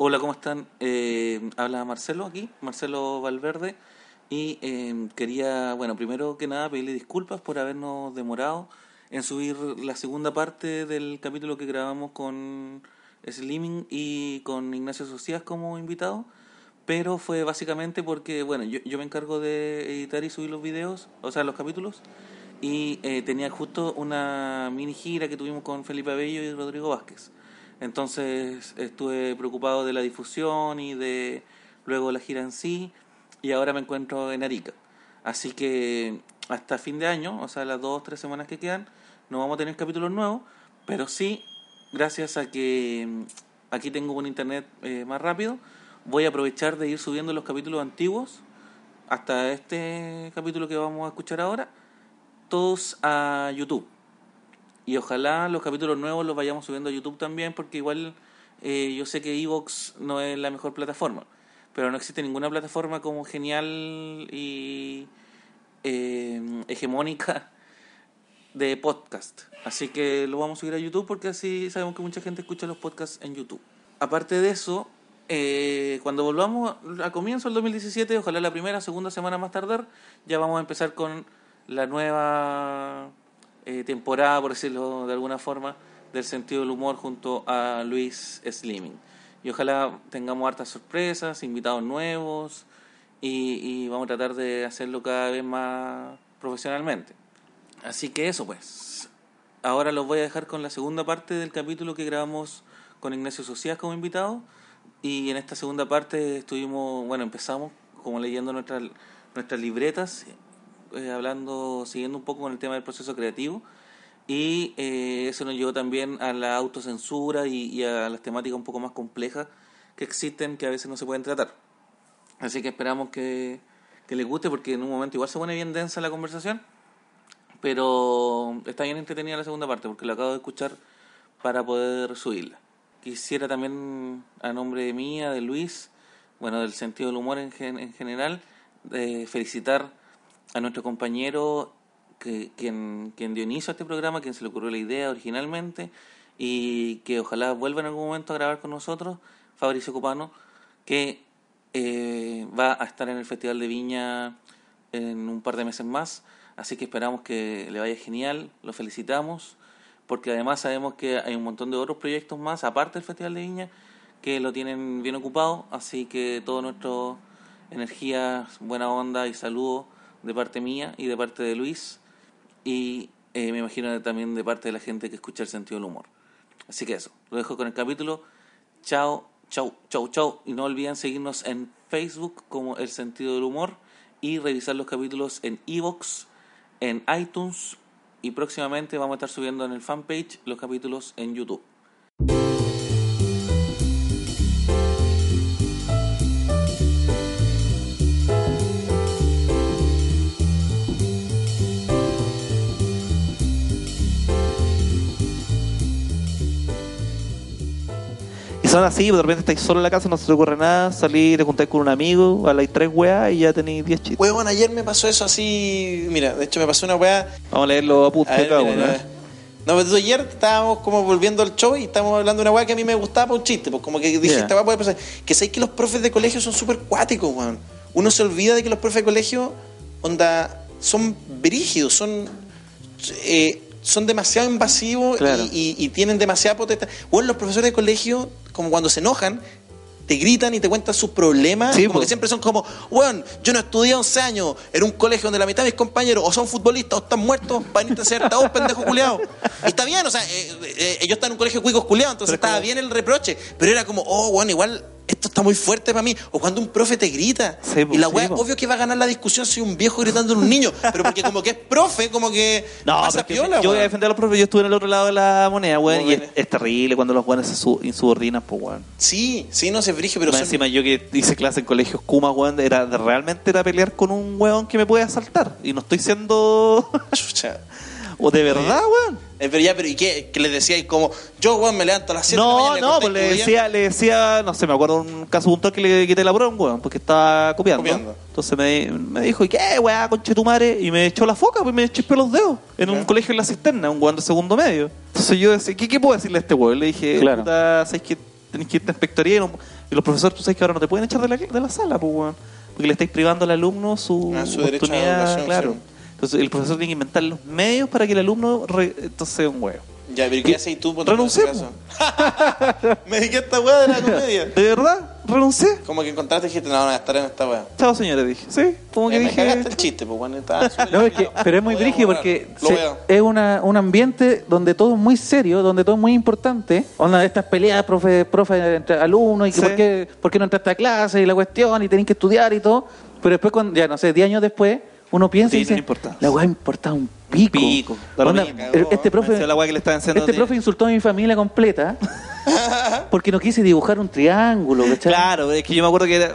Hola, ¿cómo están? Eh, habla Marcelo aquí, Marcelo Valverde. Y eh, quería, bueno, primero que nada pedirle disculpas por habernos demorado en subir la segunda parte del capítulo que grabamos con Slimming y con Ignacio Socias como invitado. Pero fue básicamente porque, bueno, yo, yo me encargo de editar y subir los videos, o sea, los capítulos. Y eh, tenía justo una mini gira que tuvimos con Felipe Abello y Rodrigo Vázquez. Entonces estuve preocupado de la difusión y de luego la gira en sí y ahora me encuentro en Arica. Así que hasta fin de año, o sea, las dos o tres semanas que quedan, no vamos a tener capítulos nuevos, pero sí, gracias a que mm, aquí tengo un internet eh, más rápido, voy a aprovechar de ir subiendo los capítulos antiguos hasta este capítulo que vamos a escuchar ahora, todos a YouTube. Y ojalá los capítulos nuevos los vayamos subiendo a YouTube también, porque igual eh, yo sé que Evox no es la mejor plataforma, pero no existe ninguna plataforma como genial y eh, hegemónica de podcast. Así que lo vamos a subir a YouTube porque así sabemos que mucha gente escucha los podcasts en YouTube. Aparte de eso, eh, cuando volvamos a comienzo del 2017, ojalá la primera, segunda semana más tardar, ya vamos a empezar con la nueva eh, temporada, por decirlo de alguna forma, del sentido del humor junto a Luis Slimming. Y ojalá tengamos hartas sorpresas, invitados nuevos y, y vamos a tratar de hacerlo cada vez más profesionalmente. Así que eso pues. Ahora los voy a dejar con la segunda parte del capítulo que grabamos con Ignacio Socias como invitado. Y en esta segunda parte estuvimos, bueno, empezamos como leyendo nuestras, nuestras libretas eh, hablando, siguiendo un poco con el tema del proceso creativo. Y eh, eso nos llevó también a la autocensura y, y, a las temáticas un poco más complejas que existen que a veces no se pueden tratar. Así que esperamos que, que les guste porque en un momento igual se pone bien densa la conversación, pero está bien entretenida la segunda parte porque la acabo de escuchar para poder subirla. Quisiera también, a nombre mía, de Luis, bueno, del sentido del humor en, en general, eh, felicitar a nuestro compañero que, quien, quien dio inicio a este programa, quien se le ocurrió la idea originalmente y que ojalá vuelva en algún momento a grabar con nosotros, Fabricio Copano, que eh, va a estar en el Festival de Viña en un par de meses más, así que esperamos que le vaya genial, lo felicitamos, porque además sabemos que hay un montón de otros proyectos más, aparte del Festival de Viña, que lo tienen bien ocupado, así que todo nuestro energía, buena onda y saludo de parte mía y de parte de Luis y eh, me imagino también de parte de la gente que escucha el sentido del humor. Así que eso, lo dejo con el capítulo. Chao, chao, chao, chao. Y no olviden seguirnos en Facebook como El Sentido del Humor y revisar los capítulos en Evox, en iTunes y próximamente vamos a estar subiendo en el fanpage los capítulos en YouTube. Son así, de repente estáis solo en la casa, no se te ocurre nada, salir, te juntáis con un amigo, habláis tres weas y ya tenéis 10 chistes. Huevón, ayer me pasó eso así. Mira, de hecho me pasó una wea. Vamos a leer los apuntes A cada uno. mira. ¿eh? No, pero ayer estábamos como volviendo al show y estábamos hablando de una weá que a mí me gustaba para un chiste. Pues como que dije, Ya. esta weá puede pasar. Que sabéis que los profes de colegio son súper cuáticos, weón. Uno se olvida de que los profes de colegio, onda, son brígidos, son. eh, son demasiado invasivos y, y tienen demasiada potestad. Bueno, los profesores de colegio, como cuando se enojan, te gritan y te cuentan sus problemas. Sí, como po. que siempre son como, weón, yo no estudié 11 años en un colegio donde la mitad de mis compañeros o son futbolistas o están muertos venirte a hacer vos, pendejo culiado. Y está bien, o sea, eh, eh, yo estaba en un colegio cuicos culiados, entonces Pero estaba como- bien el reproche. Pero era como, oh, weón, igual esto está muy fuerte para mí. O cuando un profe te grita. Sí, po, y la sí, weá, po. obvio que va a ganar la discusión si un viejo gritando en un niño. Pero porque como que es profe, como que No, pasa piola, yo voy a defender a los profes, yo estuve en el otro lado de la moneda, weón, y es, es terrible cuando los weones se su- insubordinan, pues weón. Sí, sí, no se frige, pero Más son- encima yo que hice clase en colegios Kuma, weón, era realmente era pelear con un weón que me puede asaltar. Y no estoy siendo... Chucha. O de verdad, weón. Eh, pero ya, pero ¿y qué? ¿Qué les decías? Como, yo, weón, me levanto a las 7 de la No, mañana. no, pues le decía, le decía, no sé, me acuerdo un caso puntual que le quité la prueba a un weón, porque estaba copiando. Copiando. Entonces me, me dijo, ¿y qué, weá, conche tu madre? Y me echó la foca, pues me chispé los dedos. En un Claro. colegio en la cisterna, un weón de segundo medio. Entonces yo decía, ¿qué, qué puedo decirle a este weón? Le dije, Claro. puta, ¿sabes qué? tenés que irte a inspectoría y, no- y los profesores, tú sabes que ahora no te pueden echar de la, de la sala, pues, weón. Porque le estáis privando al alumno su, Ah, su derecho a la oportunidad, educación, claro. sí. Entonces el profesor tiene que inventar los medios para que el alumno re- entonces sea un huevo. Ya, pero ¿qué haces tú? Renuncié, caso? Me dediqué a esta weá de la comedia. ¿De verdad? ¿Renuncié? Como que encontraste y dijiste, no, no voy a estar en esta weá. Chao, señores, dije. Sí, como que Me, dije. cagaste el chiste, pues bueno, estaba súper No, es que, pero es muy brígido porque se- es una, un ambiente donde todo es muy serio, donde todo es muy importante. Onda de estas peleas, profe, profe entre alumnos, y que Sí. por, qué, por qué no entraste a clase y la cuestión, y tenés que estudiar y todo. Pero después, cuando, ya no sé, 10 años después, uno piensa y Sí, no dice, importa. la weá importa un pico. pico. Onda, mismo. el- este profe, decía la weá que le estaba enseñando este de- profe insultó a mi familia completa porque no quise dibujar un triángulo, ¿cachai? Claro, es que yo me acuerdo que era,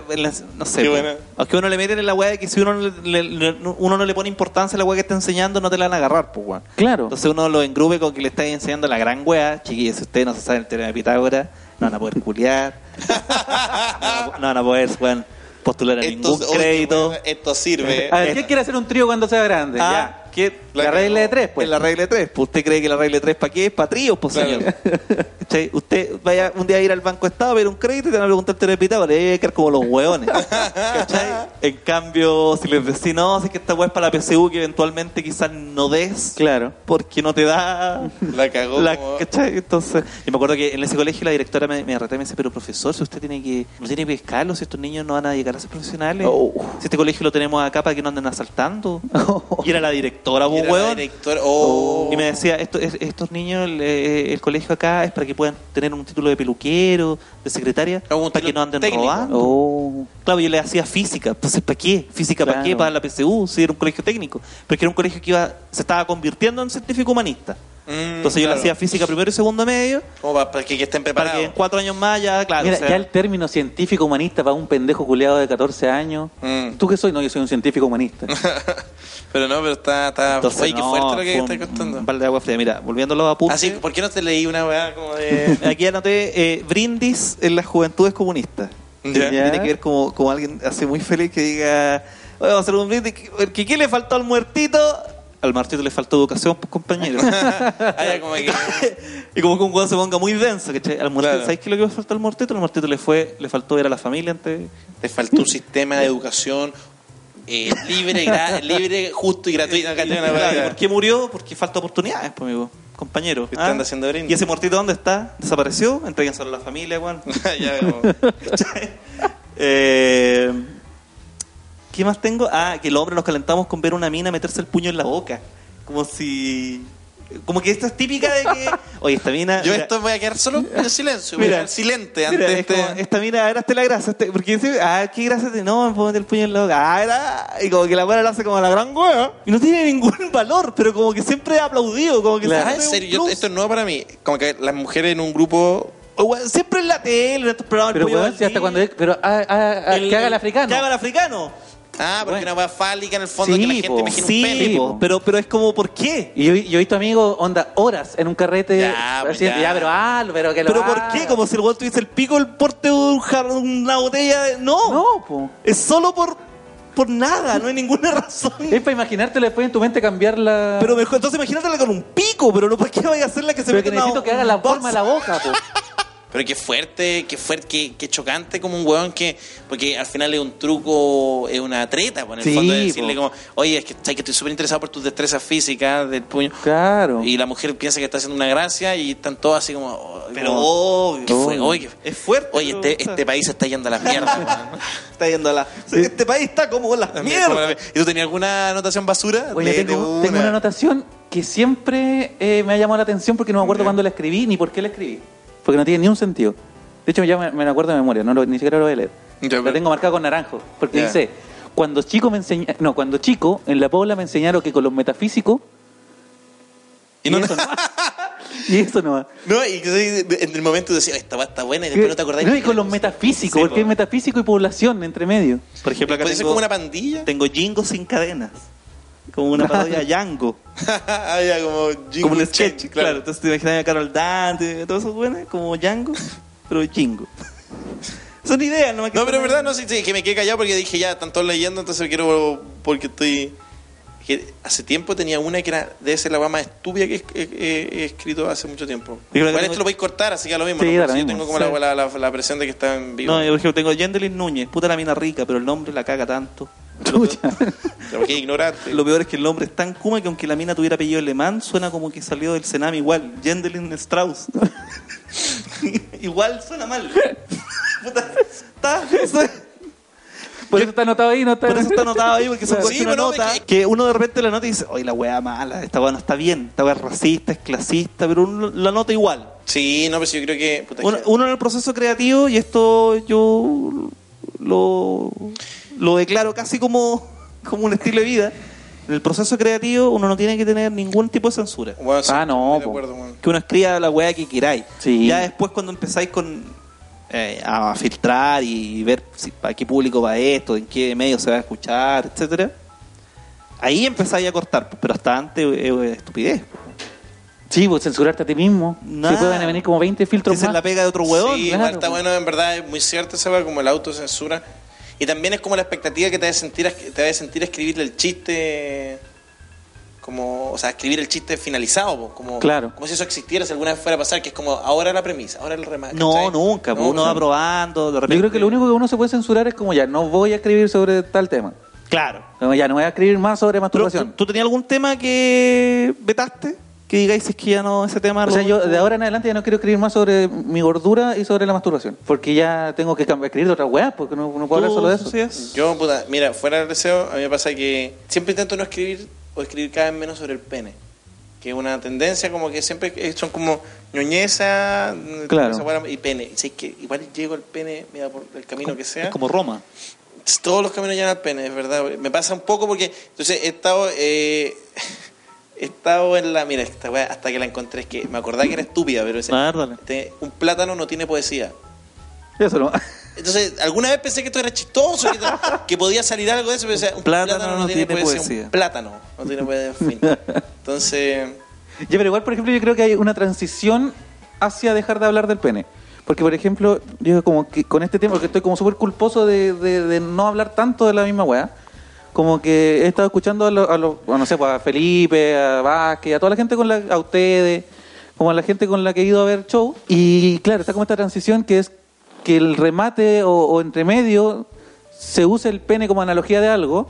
no sé, Qué po. buena. aunque uno le meten en la weá de que si uno, le, le- uno no le pone importancia a la weá que está enseñando, no te la van a agarrar, pues weón. Claro. Entonces uno lo engrube con que le está enseñando la gran weá, chiquillos, si ustedes no se saben el teorema de Pitágoras, no van a poder culiar, no, van a- no van a poder, weón, postular a ningún Esto, crédito. bueno, esto sirve. A ver, ¿quién quiere hacer un trío cuando sea grande? Ah, ya. ¿qué? La, regla de tres, pues. En la regla de tres. Pues usted cree que la regla de tres para qué? Para tríos, pues Claro. señor. ¿Cachai? Usted vaya un día a ir al Banco Estado a ver un crédito y te van a preguntar de Pitágoras y ahí hay que quedar como los hueones. ¿Cachai? En cambio, si les decís, no, si es que esta weá es para la PSU que eventualmente quizás no des Claro. porque no te da La cagó. la, como- ¿cachai? Entonces, yo me acuerdo que en ese colegio la directora me, me y me dice, pero profesor, si usted tiene que, no tiene que pescarlos, si estos niños no van a llegar a ser profesionales, Oh. si este colegio lo tenemos acá para que no anden asaltando. Y era la directora, vos, oh. Y me decía, esto, es- estos niños, el, el colegio acá es para que puedan tener un título de peluquero, de secretaria, Ah, para que no anden técnico. robando. Oh. Claro, yo le hacía física. Entonces, ¿para qué? ¿Física para qué? Para la PSU, si era un colegio técnico. Pero que era un colegio que iba, se estaba convirtiendo en científico humanista. Mm, Entonces yo le haya física primero y segundo medio, Como para, para que, que estén para preparados. que en cuatro años más ya, claro. Mira, o sea, ya el término científico humanista para un pendejo culeado de 14 años. Mm. ¿Tú qué soy? No, yo soy un científico humanista. Pero no, pero está, está entonces, oye, qué no, fuerte lo que estás contando. Un balde de agua fría. Mira, volviendo a los apuntes. Así, ¿por qué no te leí una weá como de. Aquí anoté eh, brindis en las juventudes comunistas. Ya. Tiene que ver como, como alguien así muy feliz que diga, "Oye, vamos a hacer un brindis. ¿Que, que ¿Qué le faltó al muertito? Al muertito le faltó educación, pues compañero. Ah, ya, como que. y como que un weón se ponga muy denso, ¿cachai? Al Claro. ¿sabes qué es lo que le faltó al muertito? Al muertito le fue, le faltó ver a la familia antes. Te faltó un sistema de educación eh, libre, libre, justo y gratuito. ¿Por qué murió? Porque falta oportunidades, pues, amigo. Compañero. Están haciendo brindis. ¿Y ese muertito dónde está? ¿Desapareció? Entréguenselo a la familia, weón. ya, ¿Cachai? Eh, ¿Qué más tengo? Ah, que los hombres nos calentamos con ver una mina meterse el puño en la boca. Como si. Como que esta es típica de que. Oye, esta mina. Yo mira, esto voy a quedar solo en silencio. A Mira, silente mira, ante es como, este. esta mina, era la grasa. este- porque dice, ah, qué grasa. te- No, me puedo meter el puño en la boca. Ah, era. Y como que la buena lo hace como la gran hueá. Y no tiene ningún valor, pero como que siempre es aplaudido. Como que Ah, siempre en serio, yo- esto es nuevo para mí. Como que las mujeres en un grupo. O, weón, Siempre en la tele, en estos programas. pero weón, si hasta cuando. Pero ah, ah, ah, el- que haga el africano. Que haga el africano. Ah, porque Bueno. una weá fálica en el fondo Sí, que la gente po. imagina Sí, un pene. po, pero, pero es como, ¿por qué? Y yo, yo he visto amigos, onda, horas en un carrete. Ya, pues, haciendo- ya. pero ah, pero que lo ¿Pero por haga. qué? Como si el weón tuviese el pico, el porte de un una botella. de- No, No, po. es solo por, por nada, no hay ninguna razón. Es para imaginártelo después en tu mente cambiar la. Pero mejor, entonces imagínatela con un pico, pero no, ¿por qué vaya a hacerla que se Pero meta que una- necesito que haga la forma de la boca, po. Pero qué fuerte, qué fuerte, qué, qué chocante como un weón que. Porque al final es un truco, es una treta, pues, en el Sí, fondo de decirle po. como, oye, es que, que estoy súper interesado por tus destrezas físicas del puño. Claro. Y la mujer piensa que está haciendo una gracia y están todos así como. oh, Pero obvio. ¿qué fue? Oye, Es fuerte. oye este, este país se está yendo a la mierda, weón. está yendo a la. Este país está como la mierda. ¿Y tú tenías alguna anotación basura? Oye, tengo, tengo una anotación que siempre eh, me ha llamado la atención porque no me acuerdo Ya. cuándo la escribí ni por qué la escribí. Porque no tiene ni un sentido. De hecho, ya me, me acuerdo de memoria, no lo- ni siquiera lo voy a leer. Ya, la tengo marcada con naranjo. Porque dice, cuando chico me enseña, no, cuando chico en la Pobla me enseñaron que con los metafísicos Y no- eso no va. y eso no va. No, y en el momento decías, esta va está buena y después no te acordás. No, y con los metafísicos, Sí, porque po. hay metafísico y población entre medio. Por ejemplo, acá Puede ser tengo, como una pandilla. tengo Jingo sin cadenas. Como una parodia a Django. ah, ya, como Jingle como un sketch, claro. Entonces te imaginas a Carol Dante, todo eso bueno, como Django, pero Jingo. Son ideas, no me No, pero es verdad, no, sí, sí, que me quedé callado porque dije, ya, están todos leyendo, entonces quiero, porque estoy... que hace tiempo tenía una que era de ser la más estúpida que he, he- he escrito hace mucho tiempo. Igual que esto tengo- lo podéis cortar, así que a lo mismo. Sí, ¿no? yo tengo como sí. la, la, la presión de que está en vivo. No, yo, por ejemplo, tengo Yendelin Núñez, puta la mina rica, pero el nombre la caga tanto. Pero qué ignorante. Lo peor es que el nombre es tan kuma que aunque la mina tuviera apellido alemán, suena como que salió del Senam igual. Yendelin Strauss. igual suena mal. Puta, está, Por eso está anotado ahí, no está. por eso está anotado ahí, porque son Sí, uno bueno, nota, que- que uno de repente la nota y dice, oye, la weá mala, esta weá no está bien, esta weá es racista, es clasista, pero uno la nota igual. Sí, no, pero sí, yo creo que. puta, Uno, que- uno en el proceso creativo, y esto yo lo, lo declaro casi como, como un estilo de vida, en el proceso creativo uno no tiene que tener ningún tipo de censura. Bueno, sí, Ah, no, de acuerdo. Que uno escriba la weá que queráis. Sí. Ya después cuando empezáis con eh, a filtrar y ver si, para qué público va esto, en qué medio se va a escuchar, etcétera ahí empezáis a cortar, pero hasta antes es es estupidez. Sí, pues censurarte a ti mismo. Nah. Se pueden venir como 20 filtros Esa es la pega de otro huevón. Sí, claro, está bueno, en verdad, es muy cierto esa como la autocensura. Y también es como la expectativa que te debe sentir, te debe sentir escribir el chiste. Como, o sea, escribir el chiste finalizado, po, como, Claro. como si eso existiera, si alguna vez fuera a pasar, que es como ahora la premisa, ahora el remate. No, nunca, No, uno no. va probando, de repente. Yo creo que lo único que uno se puede censurar es como ya, no voy a escribir sobre tal tema. Claro. Como ya, no voy a escribir más sobre masturbación. ¿tú, tú tenías algún tema que vetaste? Que digáis es que ya no, ese tema O sea, yo de ahora en adelante ya no quiero escribir más sobre mi gordura y sobre la masturbación. Porque ya tengo que cambiar- escribir de otras weas, porque no, no puedo hablar ¿Tú, solo de eso. Socias? Yo, puta, mira, fuera del deseo, a mí me pasa que siempre intento no escribir o escribir cada vez menos sobre el pene. Que es una tendencia como que siempre eh, son como ñoñeza Claro. esa weá, y pene. Y que igual llego al pene, mira, por el camino que sea. Es como Roma. Todos los caminos llegan al pene, es verdad. Me pasa un poco porque, entonces, he estado, eh, he estado en la, mira, esta weá, hasta que la encontré, es que me acordaba que era estúpida, pero ese- este, un plátano no tiene poesía. Eso no. Entonces, alguna vez pensé que esto era chistoso, que, que podía salir algo de eso, pero un Plátano no tiene poesía. Un plátano no tiene poesía, en fin. Entonces, Ya, pero igual, por ejemplo, yo creo que hay una transición hacia dejar de hablar del pene. Porque, por ejemplo, yo como que con este tema, que estoy como súper culposo de, de- de no hablar tanto de la misma weá, como que he estado escuchando a los, a no sé, pues, a Felipe, a Vázquez, a toda la gente con la, a ustedes, como a la gente con la que he ido a ver show. Y claro, está como esta transición que es que el remate o, o entre medio se use el pene como analogía de algo,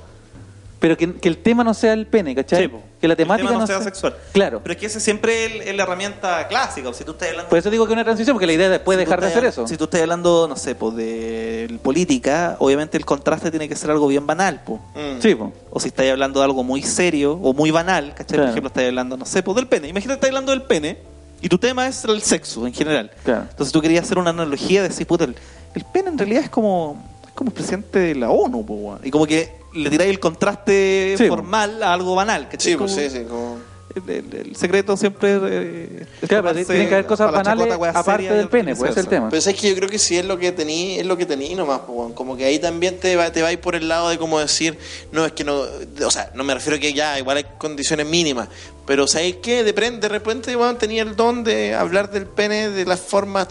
pero que, que el tema no sea el pene, ¿cachai? Sí, po. que la El temática tema no, no sea sexual. Claro. Pero es que ese siempre es, la herramienta clásica. Si tú estás hablando Por eso digo que es una transición, porque la idea es después Si dejar de hacer eso. Si tú estás hablando, no sé, de política, obviamente el contraste tiene que ser algo bien banal, pues. mm, Sí, po. O si estás hablando de algo muy serio o muy banal, ¿cachai? Claro. Por ejemplo, estás hablando, no sé, pues del pene. Imagínate que estás hablando del pene y tu tema es el sexo en general. Claro. Entonces tú querías hacer una analogía de decir, puta, el, el pene en realidad es como, es como el presidente de la ONU, po, weón. Y como que le tiráis el contraste Sí, po. formal a algo banal, ¿cachai? sí, pues sí, sí, como... El, el- el secreto siempre eh, es Claro, pero tienen que haber cosas banales chacota, aparte del pene, pues ese es el tema. Pero es que yo creo que si es lo que tení, es lo que tení nomás, po, weón. como que ahí también te va, te va a ir por el lado de como decir, no, es que no, o sea, no me refiero a que ya, igual hay condiciones mínimas, pero ¿sabéis qué? De, de repente, weón, tenía el don de hablar del pene de las formas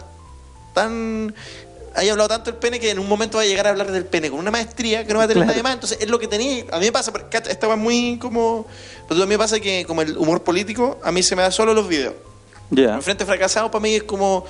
tan... Hay hablado tanto del pene que en un momento va a llegar a hablar del pene con una maestría que no va a tener Claro. nadie más. Entonces, es lo que tenía. A mí me pasa, pero, cacha, esta va muy como. Pero a mí me pasa que, como el humor político, a mí se me da solo los videos. Ya. Frente Fracasado para mí es como.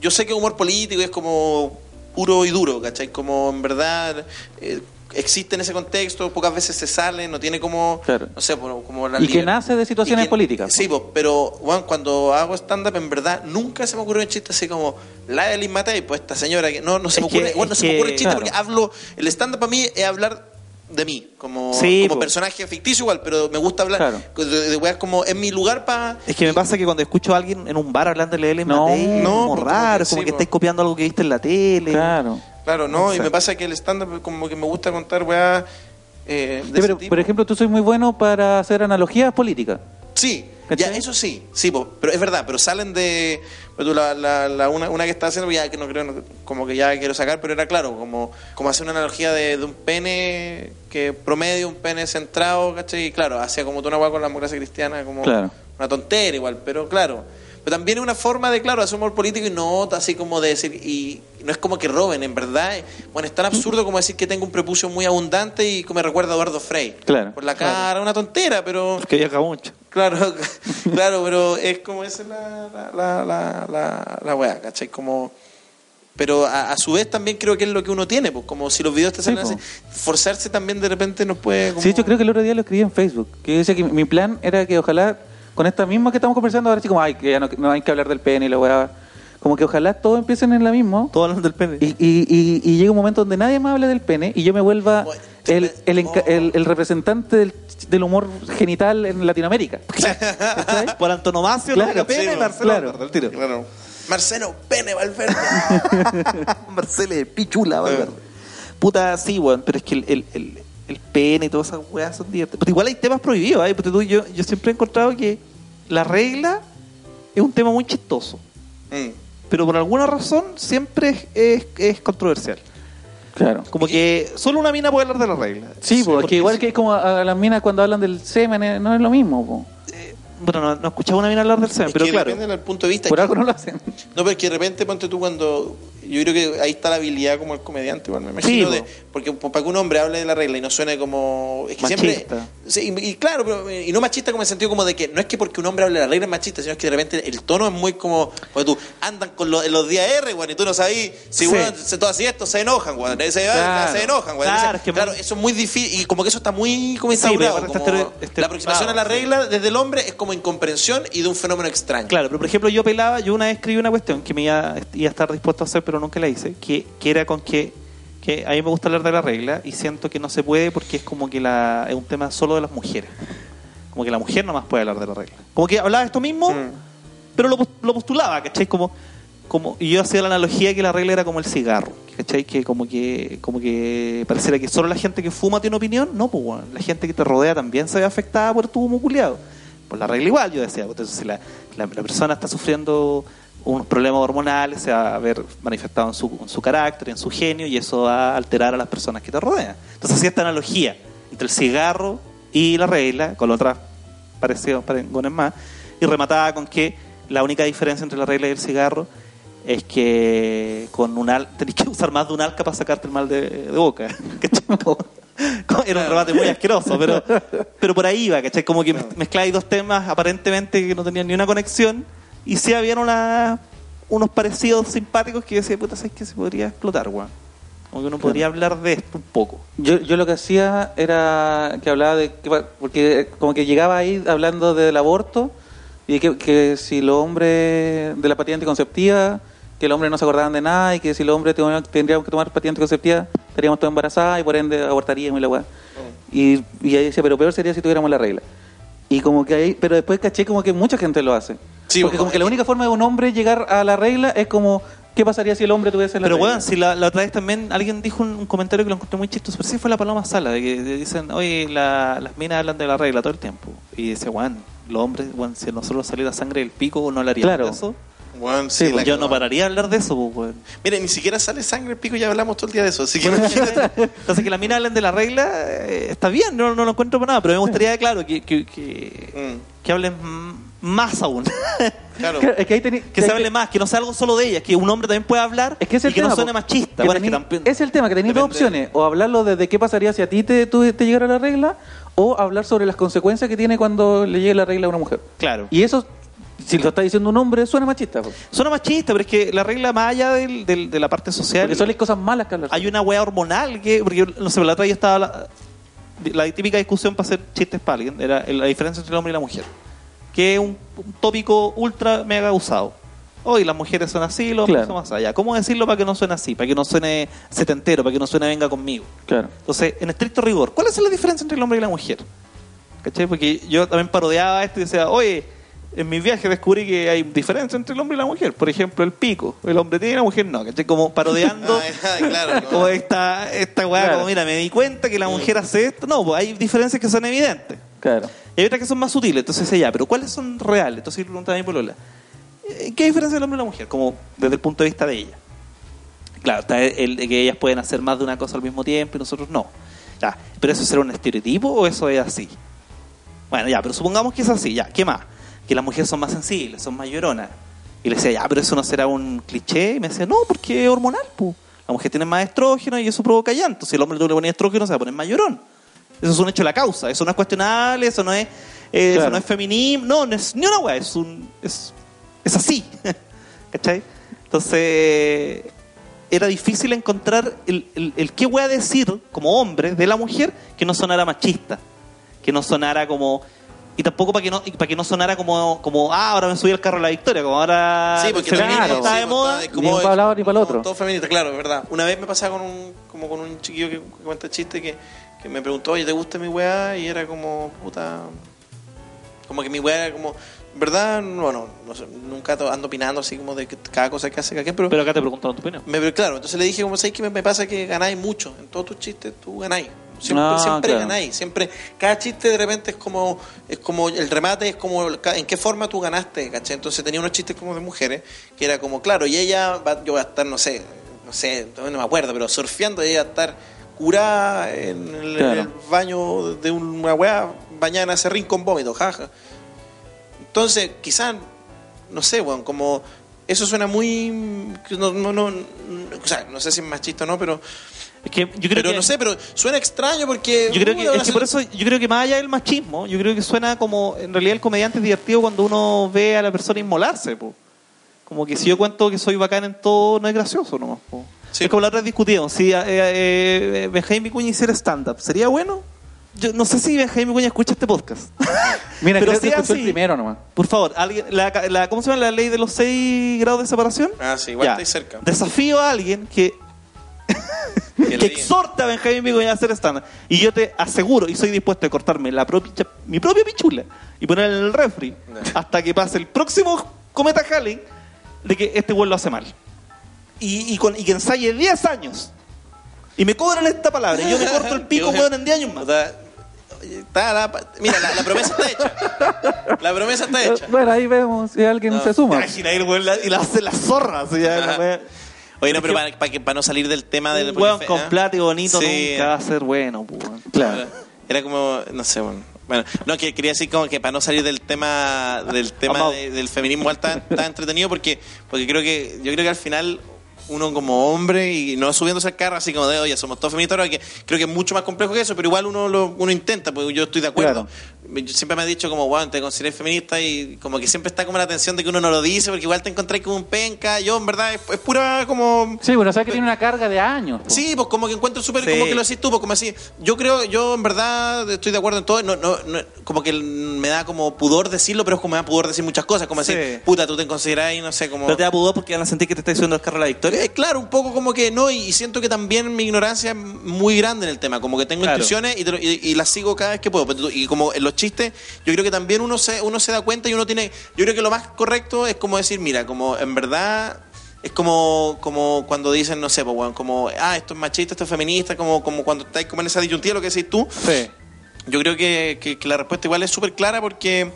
Yo sé que humor político es como puro y duro, ¿cachai? Como en verdad eh, existe en ese contexto, pocas veces se sale, no tiene como. Claro. No sé, como, como la Y que nace de situaciones que- políticas, Sí, po, pero bueno, cuando hago stand-up, en verdad nunca se me ocurre un chiste así como la de Liz Matei, pues esta señora que no, no se me Es que- ocurre. bueno, no se me ocurre el chiste claro. porque hablo. El stand-up para mí es hablar de mí, como, Sí, como po. personaje ficticio igual, pero me gusta hablar Claro. de, de weas como en mi lugar para. Es que me pasa que cuando escucho a alguien en un bar hablando de L. No, Matei, es no, como raro, como que estáis copiando algo que viste en la tele. Claro. Claro, no, y me pasa que el stand-up como que me gusta contar weas eh, de Sí, pero, por ejemplo, tú soy muy bueno para hacer analogías políticas. Sí, ¿Cachai? ya, eso sí, sí, po, pero es verdad, pero salen de... pero tú, la, la, la- una, una que está haciendo, ya que no creo, no- como que ya quiero sacar, pero era claro, como, como hacer una analogía de, de un pene que promedio, un pene centrado, ¿cachai? Y claro, hacía como tú una hueá con la democracia cristiana, como Claro. una tontera igual, pero claro. Pero Pero también es una forma de, claro, hacer humor político y no así como de decir, y no es como que roben, en verdad. Bueno, es tan absurdo como decir que tengo un prepucio muy abundante y que me recuerda a Eduardo Frey. Claro. Por la cara, una tontera, pero... Porque viaja mucho. Claro, claro, pero es como esa es la, la, la, la, la, weá, ¿cachai? Como... Pero a, a su vez también creo que es lo que uno tiene, pues como si los videos te salen po. así, forzarse también de repente nos puede... como- Sí, yo creo que el otro día lo escribí en Facebook. Que decía que mi plan era que ojalá, con esta misma que estamos conversando, ahora sí como, ay, que ya no, no hay que hablar del pene y la weá. Como que ojalá todos empiecen en la misma. Todos hablan del pene. Y, y, y, y llega un momento donde nadie más hable del pene y yo me vuelva el, el, enca- el- el representante del, del humor genital en Latinoamérica. ¿Cachai? Por antonomasia, Claro, la pene sí, Marcelo claro. Valverde, al tiro. Claro. Marcelo Pene Valverde. Marcelo Pichula, Valverde. Puta, sí, weón, pero es que el, el, el, el pene y todas esas weas son divertidas. Pero igual hay temas prohibidos, ¿eh? Porque tú, yo, yo siempre he encontrado que la regla es un tema muy chistoso. Mm. Pero por alguna razón siempre es, es, es controversial. Claro. Como que solo una mina puede hablar de la regla. Sí, porque Porque igual que es como a, a las minas cuando hablan del semen, eh, no es lo mismo. po. Bueno, no, no he escuchado a una mina hablar del Es pero que claro. depende del punto de vista. Por algo no lo hacen. No, pero es que de repente, ponte tú cuando. Yo creo que ahí está la habilidad como el comediante, igual me imagino. Sí, de, po. porque po- para que un hombre hable de la regla y no suene como. Es que siempre. Machista. Sí, y, y claro, pero, y no machista como en el sentido como de que no es que porque un hombre hable de la regla es machista, sino es que de repente el tono es muy como. Porque tú andan con lo- en los días R, weón, y tú no sabes si Sí. se todo así esto, se enojan, weón. Se, Claro. se enojan, weón. Claro, es que- claro, eso es muy difícil. Y como que eso está muy como Sí, está como estere- este- la aproximación a la sí. regla desde el hombre es como incomprensión y de un fenómeno extraño. Claro, pero por ejemplo yo pelaba, yo una vez escribí una cuestión que me iba, iba a estar dispuesto a hacer, pero nunca la hice, que, que era con que, que a mí me gusta hablar de la regla y siento que no se puede porque es como que la, es un tema solo de las mujeres. Como que la mujer nomás puede hablar de la regla. Como que hablaba de esto mismo, Mm. pero lo postulaba, ¿cachai? Como, como, y yo hacía la analogía que la regla era como el cigarro, ¿cachai? Que como que, como que pareciera que solo la gente que fuma tiene opinión. No, pues bueno, la gente que te rodea también se ve afectada por tu humo culiado. Por la regla igual, yo decía. Entonces, si la, persona está sufriendo unos problemas hormonales, se va a ver manifestado en su, en su carácter, en su genio, y eso va a alterar a las personas que te rodean. Entonces, hacía esta analogía entre el cigarro y la regla, con otras parecidos parengones más, y remataba con que la única diferencia entre la regla y el cigarro es que con un al tenés que usar más de un alca para sacarte el mal de, de boca. Era un rebate muy asqueroso, pero, pero por ahí iba, ¿cachai? Como que mez- mezcláis dos temas aparentemente que no tenían ni una conexión y sí habían una, unos parecidos simpáticos que yo decía, puta, ¿sabes que se podría explotar, weón? Como que uno podría hablar de esto un poco. Yo, yo lo que hacía era que hablaba de. que porque como que llegaba ahí hablando del aborto y que, que si los hombres de la patilla anticonceptiva, que los hombres no se acordaban de nada y que si los hombres tendríamos que tomar patilla anticonceptiva, estaríamos todos embarazadas y por ende abortaríamos y la weá. Y, y ahí decía, pero peor sería si tuviéramos la regla. Y como que ahí, pero después caché como que mucha gente lo hace. Sí, porque como que la única forma de un hombre llegar a la regla es como, ¿qué pasaría si el hombre tuviese la Pero regla? weón, si la, la otra vez también alguien dijo un, un comentario que lo encontré muy chistoso, pero sí fue la Paloma Sala, de que de- dicen, oye, la- las minas hablan de la regla todo el tiempo. Y dice, weón, los hombres, weón, si nosotros saliera sangre del pico, no hablaríamos Claro. de Sí, sí, Yo no pararía de hablar de eso, pues. Mira, ni siquiera sale sangre el pico, ya hablamos todo el día de eso. Así que imagínate. Entonces, que las minas hablen de la regla, eh, está bien, no, no lo encuentro por nada, pero me gustaría, claro, que, que, que, Mm, que hablen más aún. claro. Es que ahí que se hable más, que no sea algo solo de ellas, que un hombre también pueda hablar Es que es y el que tema, no suene machista. Que Bueno, es que tení- también- es el tema, que tenéis dos opciones. O hablarlo desde qué pasaría si a ti te, tú- te llegara la regla, o hablar sobre las consecuencias que tiene cuando le llegue la regla a una mujer. Claro. Y eso, si lo está diciendo un hombre, suena machista. Suena machista, pero es que la regla, más allá del- del- de la parte social, Porque son las cosas malas que hablar. hay una wea hormonal que, porque yo, no sé, la otra día estaba la, la típica discusión para hacer chistes para alguien, era la diferencia entre el hombre y la mujer, que es un, un tópico ultra mega usado. Hoy las mujeres son así, los hombres son más allá. ¿Cómo decirlo para que no suene así? Para que no suene setentero, para que no suene venga conmigo. Claro. Entonces, en estricto rigor, ¿cuál es la diferencia entre el hombre y la mujer? ¿Cachai? Porque yo también parodiaba esto y decía, oye, en mis viajes descubrí que hay diferencia entre el hombre y la mujer. Por ejemplo, el pico. El hombre tiene y la mujer no. ¿Cachai? Como parodiando Ay, ay, claro. como esta, esta weá, Claro. como mira, me di cuenta que la mujer hace esto. No, pues hay diferencias que son evidentes. Claro. Y hay otras que son más sutiles. Entonces ya, pero ¿cuáles son reales? Entonces yo le preguntaba a mi polola, eh, ¿qué diferencia el hombre y la mujer? Como desde el punto de vista de ella. Claro, está el de que ellas pueden hacer más de una cosa al mismo tiempo y nosotros no. Ya, ¿pero eso será un estereotipo o eso es así? Bueno, ya, pero supongamos que es así, ya, ¿qué más? Que las mujeres son más sensibles, son más lloronas. Y le decía, ya, pero eso no será un cliché. Y me decía, no, porque es hormonal, pues. La mujer tiene más estrógeno y eso provoca llanto. Si el hombre tú le pones estrógeno, se va a poner más llorón. Eso es un hecho de la causa. Eso no es cuestionable, eso no es, eh, eso no es feminismo. No, no es ni una weá, es, un, es, es así. ¿Cachai? Entonces, era difícil encontrar el, el, el qué voy a decir como hombre de la mujer que no sonara machista, que no sonara como y tampoco para que no y para que no sonara como como ah ahora me subí al carro de la victoria como ahora Sí, porque el también feminismo está de moda está Ni para un lado ni para el otro. Todo feminista, claro, es verdad. Una vez me pasaba con un, como con un chiquillo que, que cuenta chiste que, que me preguntó, oye, ¿te gusta mi weá? Y era como, puta. Como que mi weá era como, ¿verdad? No, no, sé, nunca ando opinando así como de que cada cosa que hace cada quien, pero. pero acá te preguntaron tu opinión me, pero claro, entonces le dije, como sabes que me, me pasa que ganáis mucho. En todos tus chistes tú ganáis. Siempre, Ah, siempre claro. ganáis. Siempre, cada chiste de repente es como, es como, el remate es como en qué forma tú ganaste, ¿cachai? Entonces tenía unos chistes como de mujeres, que era como, claro, y ella, va, yo voy a estar, no sé, no sé, no me acuerdo, pero surfeando, y ella va a estar curada en el, en Claro. el baño de una weá, bañada en acerrín con vómito, jaja. Entonces, quizás, no sé, weón, como eso suena muy. No, no, no, no- o sea, no sé si es machista o no, pero. Es que yo creo Pero que no sé, pero suena extraño porque. yo creo que, uh, es que por eso yo creo que más allá del machismo yo creo que suena como en realidad el comediante es divertido cuando uno ve a la persona inmolarse po. como que si yo cuento que soy bacán en todo no es gracioso nomás po. Sí. es como la otra vez discutimos si eh, eh, Benjamín Vicuña hiciera stand up sería bueno yo no sé si Benjamín Vicuña escucha este podcast Mira, Pero creo que escuchó así- el primero nomás. Por favor, alguien, la, la- ¿cómo se llama la ley de los seis grados de separación? Ah, sí, igual Ya. estáis cerca. Desafío a alguien que, Que exhorta a Benjamín Vicuña a hacer stand Y yo te aseguro, y soy dispuesto a cortarme la propia, mi propia pichula y ponerla en el refri Ya. hasta que pase el próximo cometa Halley de que este güey lo hace mal. Y, y, con, y que ensaye 10 años. Y me cobran esta palabra. Y yo me corto el pico, weón, en 10 años más. Puta, oye, está la- mira, la, la promesa está hecha. La promesa está hecha. Bueno, ahí vemos si alguien No. se suma. Imagina ir, la- y la hace la zorra. así ya. Oye, no, pero para, para, que- para no salir del tema del. Un weón con ¿ah? plata y bonito Sí. nunca va a ser bueno, weón. Claro. Era como, no sé, bueno. Bueno, no, que quería decir como que para no salir del tema del tema de- del feminismo igual está, está entretenido porque porque creo que yo creo que al final uno como hombre y no subiéndose al carro así como de oye somos todos feministas ahora que creo que es mucho más complejo que eso pero igual uno lo, uno intenta porque yo estoy de acuerdo siempre me ha dicho como bueno te consideras feminista y como que siempre está como la tensión de que uno no lo dice porque igual te encontrás como un penca yo en verdad es, es pura como Sí, bueno, sea que tiene una carga de años. po. Sí, pues como que encuentro súper, Sí. como que lo decís tú, pues como así. Yo creo, yo en verdad estoy de acuerdo en todo. No, no, no, como que me da como pudor decirlo, pero es como me da pudor decir muchas cosas. Como Sí. decir, puta, tú te considerás y no sé, como. Pero te da pudor porque van a sentir que te estás subiendo al carro de la victoria. Eh, claro, un poco como que no, y, y siento que también mi ignorancia es muy grande en el tema, como que tengo Claro. intuiciones y, te lo- y- y las sigo cada vez que puedo. Y como en los chistes, yo creo que también uno se, uno se da cuenta y uno tiene, yo creo que lo más correcto es como decir, mira, como en verdad es como, como cuando dicen, no sé, pues, como, ah, esto es machista, esto es feminista, como, como cuando estáis como en esa disyuntiva, lo que decís tú. Sí. Yo creo que, que- que la respuesta igual es súper clara porque,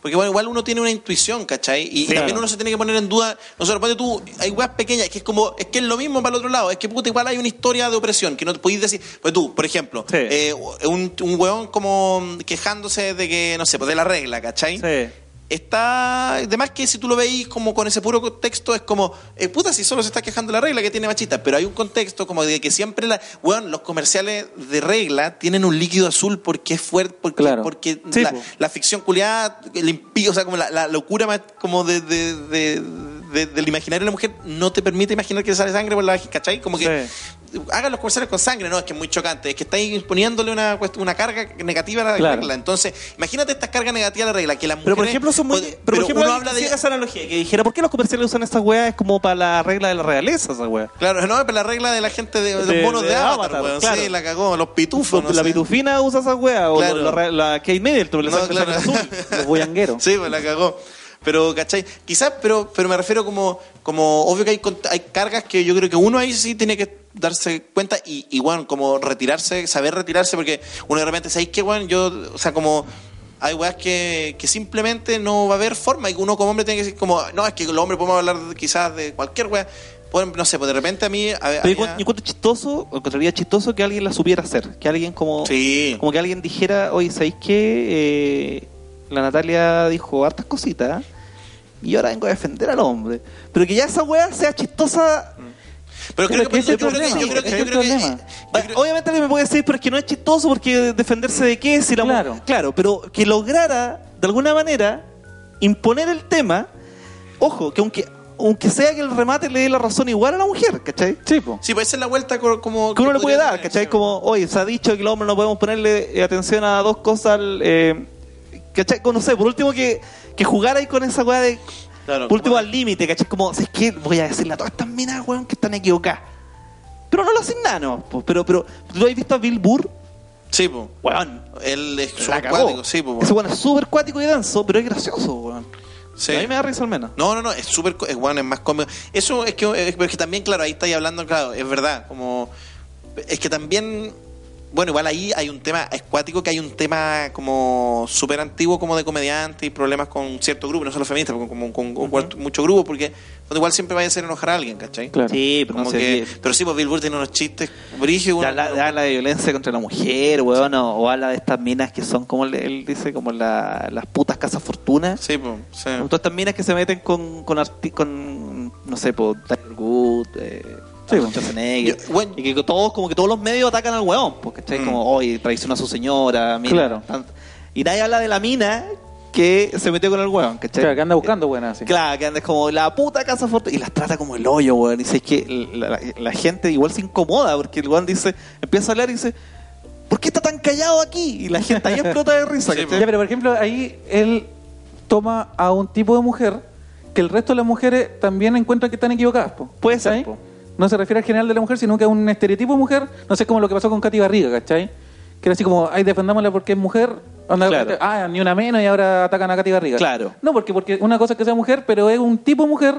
porque bueno, igual uno tiene una intuición, ¿cachai? Y, también claro. uno se tiene que poner en duda. No sé, ponte tú, hay weas pequeñas, que es como, es que es lo mismo para el otro lado. Es que puta, igual hay una historia de opresión que no te podéis decir. Pues tú, por ejemplo, Sí. eh, un, un weón como quejándose de que, no sé, pues de la regla, ¿cachai? Sí. Está. Además que si tú lo veis como con ese puro contexto, es como, eh, puta, si solo se está quejando de la regla que tiene machista. Pero hay un contexto como de que siempre la. Weón, los comerciales de regla tienen un líquido azul porque es fuerte, porque, Claro. porque Sí, la, po. la ficción culiada, el impío, o sea, como la, la locura más como de, de- de- de- del imaginario de la mujer no te permite imaginar que le sale sangre por la ¿cachai? Como que hagan los comerciales con sangre, no, es que es muy chocante, es que estáis imponiéndole una, una carga negativa a la Claro. regla. Entonces, imagínate estas cargas negativas a la regla, que las Pero por mujeres- ejemplo, son muy. Pero, por ejemplo, uno habla de. esa analogía, que dijera, ¿por qué los comerciales usan estas weas? Es como para la regla de la realeza, esa wea. Claro, no, pero la regla de la gente de, de los monos de, de Avatar, Avatar, weón, claro. sí, la cagó, los pitufos, no la sé. pitufina usa esa wea, o Claro. la, la, la Kate Middleton, le No, sangre azul. Los boyangueros. Sí, pues la cagó. Pero, ¿cachai? Quizás, pero, pero me refiero como, como obvio que hay, hay cargas que yo creo que uno ahí sí tiene que darse cuenta y, y bueno, como retirarse, saber retirarse, porque uno de repente, ¿sabéis qué, bueno? Yo, o sea, como hay weas que, que simplemente no va a haber forma y uno como hombre tiene que decir como, no, es que los hombres podemos hablar quizás de cualquier wea. Pueden, no sé, pues de repente a mí... a- Pero yo había- encuentro- yo encuentro chistoso, o encontraría chistoso que alguien la supiera hacer. Que alguien como. Sí. Como que alguien dijera, oye, ¿sabéis qué? Eh, la Natalia dijo hartas cositas y ahora vengo a defender al hombre. Pero que ya esa weá sea chistosa. Pero creo que, Obviamente alguien me puede decir, pero es que no es chistoso porque defenderse de qué si la mu- Claro. claro, pero que lograra de alguna manera imponer el tema, ojo, que aunque aunque sea que el remate le dé la razón igual a la mujer, ¿cachai? Sí, po. Sí, pues esa es la vuelta co- como... que uno le puede dar, tener, ¿cachai? sí. Como, oye, se ha dicho que los hombres no podemos ponerle atención a dos cosas, eh, ¿cachai? No sé, por último que, que jugar ahí con esa weá de... Claro, por último al límite, ¿cachai? Como, es que voy a decirle a todas estas minas, weón, que están equivocadas. Pero no lo hacen nada, no. Pero, pero, ¿tú has visto a Bill Burr? Sí, pues. Weón, Él es súper cuático, sí, pues. Ese weón es súper cuático y denso, pero es gracioso, weón. Sí. A mí me da risa al menos. No, no, no, es súper, es bueno, es más cómico. Eso es que, es que también, claro, ahí estáis hablando, claro, es verdad, como, es que también, bueno, igual ahí hay un tema, es cuático que hay un tema como súper antiguo como de comediante y problemas con cierto grupo, no solo feministas, como, como con, con cuart- mucho grupo, porque donde igual siempre vaya a hacer enojar a alguien, ¿cachai? Claro. Sí, pero Como no que, pero sí, pues Bill Burr tiene unos chistes brígidos. Habla, de violencia contra la mujer, weón, o, o habla de estas minas que son, como él dice, como la- las putas casas fortuna. Sí, pues, sí. Todas estas minas que se meten con, con, con no sé, por Tiger Good, eh, Sí, Arnold bueno. Schwarzenegger, Yo- bueno. y que todos, como que todos los medios atacan al weón, porque está Mm. como, hoy traiciona a su señora, mira, Claro. y nadie habla de la mina que se metió con el weón, ¿cachai? Claro, que anda buscando buenas así. Claro, que andes como la puta casa fortuna y las trata como el hoyo, weón. Y dice, es que la, la- la gente igual se incomoda porque el weón dice, empieza a hablar y dice, ¿por qué está tan callado aquí? Y la gente ahí explota de risa, Sí. Ya, pero por ejemplo, ahí él toma a un tipo de mujer que el resto de las mujeres también encuentran que están equivocadas. po. Puede ser, po. No se refiere al general de la mujer, sino que a un estereotipo de mujer. No sé, como lo que pasó con Katy Barriga, ¿cachai? Que era así como, ay, defendámosla porque es mujer. Onda, Claro. Ah, ni una menos y ahora atacan a Katy Barriga. Claro. No, porque, porque una cosa es que sea mujer, pero es un tipo de mujer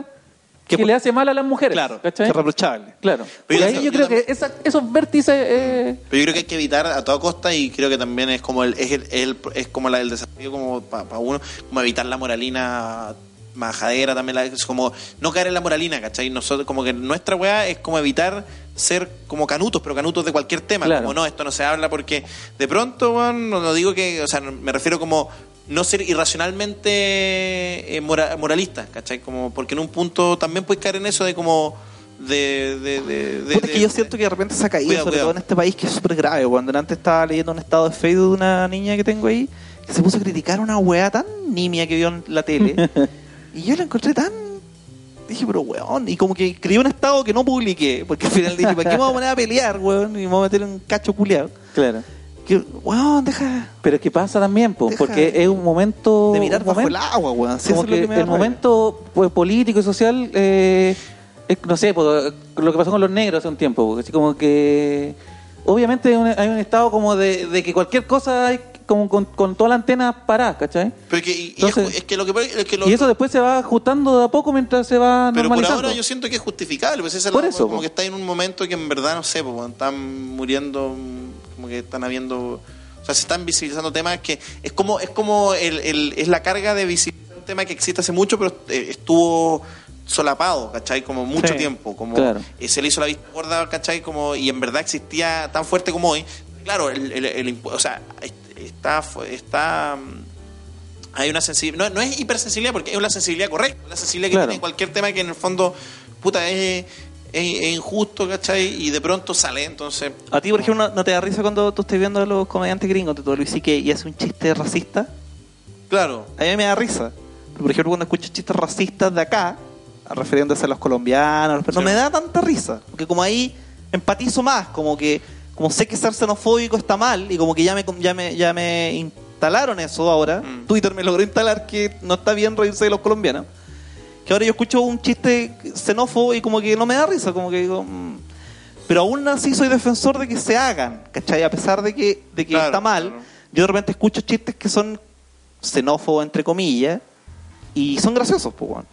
que, le hace mal a las mujeres. Claro, ¿cachai? es reprochable. Claro. Pero y yo ahí yo yo creo también- que esa- esos vértices... eh, Pero yo creo que hay que evitar a toda costa y creo que también es como el, es, el, el- es como la, el desafío como para uno, como evitar la moralina majadera también, la- es como no caer en la moralina, ¿cachai? Nosotros, como que nuestra weá es como evitar ser como canutos, pero canutos de cualquier tema, Claro. como no, esto no se habla porque de pronto, weón, no, digo que, o sea, me refiero como no ser irracionalmente eh, mora- moralista, ¿cachai? Como porque en un punto también puedes caer en eso de como de... de, de, de- es que yo siento que de repente se ha caído, Cuidado, sobre cuidado. todo en este país, que es súper grave. Cuando antes estaba leyendo un estado de Facebook de una niña que tengo ahí, que se puso a criticar una weá tan nimia que vio en la tele. y yo la encontré tan... Dije, pero weón, y como que escribí un estado que no publiqué, porque al final dije, ¿para qué me voy a poner a pelear, weón? Y me voy a meter un cacho culiado. claro. Que, weón, deja Pero es que pasa también, po, porque es un momento... de mirar bajo el agua, weón. Sí, como que, el momento pues, político y social eh, es, no sé lo que pasó con los negros hace un tiempo así como que obviamente hay un, hay un estado como de, de que cualquier cosa hay como con, con toda la antena parada ¿cachai? Pero que, y- Entonces- es, que lo que, es que lo- y eso después se va ajustando de a poco mientras se va Pero por normalizando ahora yo siento que es justificable, pues esa es Por la- eso, como po. que está en un momento que en verdad no sé, bueno, están muriendo, como que están habiendo, o sea, se están visibilizando temas que es como es como el, el- es la carga de visibilizar un tema que existe hace mucho, pero eh, estuvo solapado, ¿cachai? Como mucho Sí, tiempo, como claro. eh, se le hizo la vista gorda, ¿cachai? Como y en verdad existía tan fuerte como hoy. Claro, el, el, el o sea, está está mm, hay una sensibilidad, no, no es hipersensibilidad porque es una sensibilidad correcta, una sensibilidad que Claro. tiene cualquier tema que en el fondo, puta, es, es, es injusto, ¿cachai? Y de pronto sale, entonces... A ti, por ejemplo, ¿no, no te da risa cuando tú estás viendo a los comediantes gringos, de todo Luis que y hace un chiste racista? Claro, A mí me da risa. Pero, por ejemplo, cuando escucho chistes racistas de acá, refiriéndose a los colombianos, pero Sí. no me da tanta risa. Porque como ahí empatizo más, como que como sé que ser xenofóbico está mal y como que ya me, ya me, ya me instalaron eso ahora, Mm. Twitter me logró instalar que no está bien reírse de los colombianos. Que ahora yo escucho un chiste xenófobo y como que no me da risa, como que digo... mm. Pero aún así soy defensor de que se hagan, ¿cachai? A pesar de que, de que Claro, está mal, claro. yo de repente escucho chistes que son xenófobos, entre comillas, y son graciosos, pues, weón.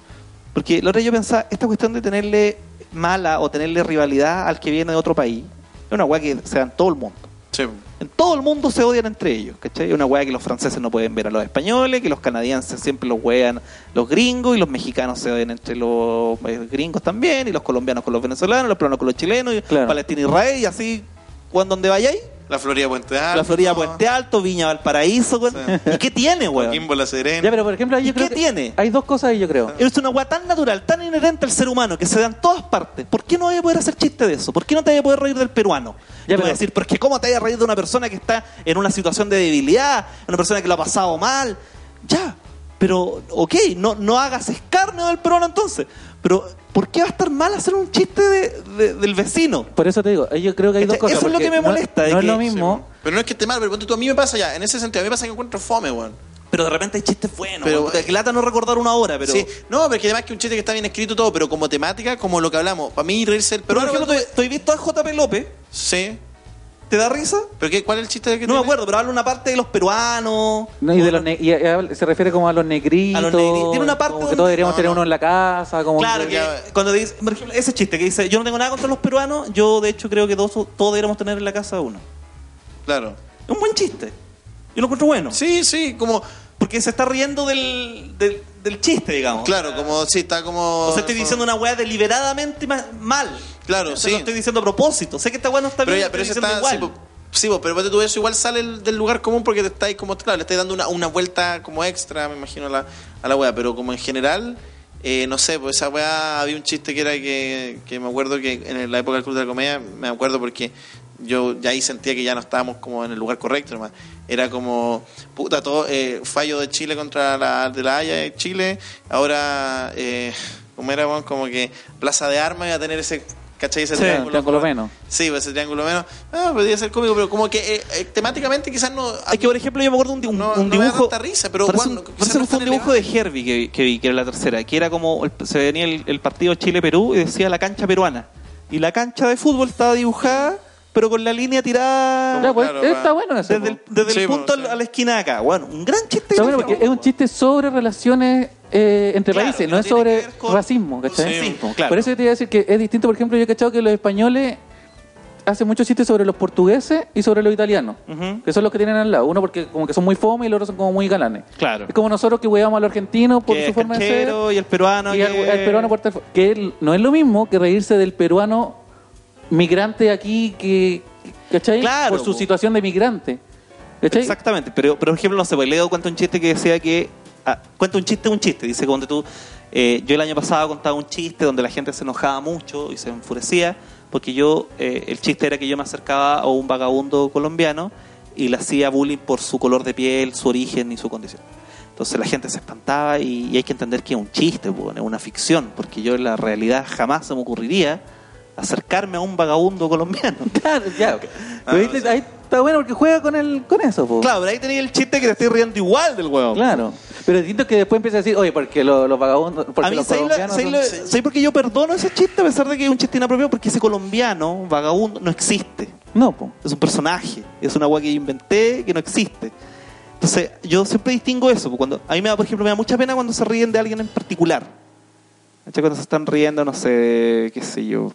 Porque la otra yo pensaba, esta cuestión de tenerle mala o tenerle rivalidad al que viene de otro país, es una weá que se da en todo el mundo. sí. En todo el mundo se odian entre ellos, ¿cachai? Es una weá que los franceses no pueden ver a los españoles, que los canadienses siempre los wean los gringos y los mexicanos se odian entre los eh, gringos también, y los colombianos con los venezolanos, los peruanos con los chilenos, y Claro. Palestina y Israel, y así, cuando donde vayáis, La Florida Puente Alto. La Florida Puente Alto, Viña Valparaíso, weón. ¿Y qué tiene, weón? Coquimbo La Serena. Ya, pero por ejemplo, ahí ¿Y yo creo qué que tiene? Hay dos cosas ahí, yo creo. Es una weá tan natural, tan inherente al ser humano, que se da en todas partes. ¿Por qué no voy a poder hacer chiste de eso? ¿Por qué no te voy a poder reír del peruano? Ya, Ya, voy a pero- decir, porque ¿cómo te voy a reír de una persona que está en una situación de debilidad? Una persona que lo ha pasado mal. Ya, pero, ok, no, no hagas escarnio del peruano entonces. Pero, ¿por qué va a estar mal hacer un chiste de- de- del vecino? Por eso te digo, yo creo que hay dos Eso cosas. es lo porque que me molesta, No, es que- lo mismo. Pero no es que esté mal, pero tú, a mí me pasa ya, en ese sentido, a mí me pasa que encuentro fome, weón. Pero de repente hay chistes buenos. Pero- Pero, que lata no recordar una hora, pero... Sí, no, pero es que además que un chiste que está bien escrito todo, pero como temática, como lo que hablamos, para mí reírse el Pero, por peruano. ejemplo, ¿tú, tú has visto a JP López? Sí. ¿Te da risa? ¿Pero qué, cuál es el chiste que No me tiene? acuerdo, pero habla una parte de los peruanos. No, y de los ne- y, y se refiere como a los negritos. A los negritos. Tiene una parte como que donde- todos deberíamos no, tener no. uno en la casa. Como Claro, que- cuando dice, por ejemplo, ese chiste que dice, yo no tengo nada contra los peruanos, yo de hecho creo que todos, todos deberíamos tener en la casa uno. Claro. Es un buen chiste. Yo lo encuentro bueno. Sí, sí, como. Porque se está riendo del, del, del chiste, digamos. Claro, como. Sí, está como. O sea, estoy diciendo una weá deliberadamente ma- mal. Claro, sí. Lo estoy diciendo a propósito. Sé que esta weá no está Pero, bien, ya, pero eso está. Sí, igual. po- sí, po, pero ponte tú eso igual sale el- del lugar común porque te estáis como. Claro, le estáis dando una, una vuelta como extra, me imagino, a la, a la wea. Pero como en general. eh, no sé, pues esa weá había un chiste que era que, que me acuerdo que en la época del Club de la Comedia, me acuerdo porque yo ya ahí sentía que ya no estábamos como en el lugar correcto, hermano. Era como, puta, todo, eh, fallo de Chile contra la de la Haya de Chile, ahora, eh, como era, weón? como que Plaza de Armas iba a tener ese, ¿cachai? Ese Sí, triángulo menos. Sí, pues ese triángulo menos. Ah, podría ser cómico, pero como que eh, eh, temáticamente quizás no. Es que, por ejemplo, yo me acuerdo de un, un- No- un no me da dibujo. tanta risa, pero parece, bueno, un- parece no fue dibujo de Herbie que, que vi, que era la tercera, que era como. el- se venía el, el partido Chile-Perú y decía la cancha peruana. Y la cancha de fútbol estaba dibujada, pero con la línea tirada. Ya, pues, Claro, está bueno eso. Desde el, Sí, punto a la esquina de acá. Bueno, un gran chiste. Está bueno gráfico, porque es un chiste sobre relaciones eh, entre Claro, países, no es sobre con- racismo, ¿cachai? Sí, claro. Por eso yo te iba a decir que es distinto, por ejemplo, yo he cachado que los españoles hacen muchos chistes sobre los portugueses y sobre los italianos, que son los que tienen al lado. Uno porque como que son muy fome y los otros son como muy galanes. Claro. Es como nosotros que hueamos a los argentinos por Que su forma de ser. y el peruano. Y que- el, el peruano por que no es lo mismo que reírse del peruano migrante aquí que ¿cachai? Claro, por su situación de migrante. ¿Cachai? Exactamente, pero, pero por ejemplo, no sé, pues Leo cuenta un chiste que decía que. Ah, cuenta un chiste, un chiste. Dice, cuando tú. eh, yo el año pasado contaba un chiste donde la gente se enojaba mucho y se enfurecía, porque yo. eh, el chiste era que yo me acercaba a un vagabundo colombiano y le hacía bullying por su color de piel, su origen y su condición. Entonces la gente se espantaba y, y hay que entender que es un chiste, pues, es una ficción, porque yo en la realidad jamás se me ocurriría acercarme a un vagabundo colombiano. Claro, ya. Ah, ahí, te- ahí está bueno porque juega con el con eso, po. Claro, pero ahí tenía el chiste que te estoy riendo igual del huevo. Claro. Pero distinto que después empieza a decir, oye, porque los, los vagabundos. Porque A mí, los ¿sabes, lo- colombianos ¿sabes son- lo- ¿sabes por qué yo perdono ese chiste a pesar de que es un chiste inapropiado? Porque ese colombiano, vagabundo, no existe. No, po. Es un personaje. Es una agua que yo inventé que no existe. Entonces, yo siempre distingo eso. porque Cuando, a mí me da, por ejemplo, me da mucha pena cuando se ríen de alguien en particular. ¿Cachai? Cuando se están riendo, no sé, qué sé yo.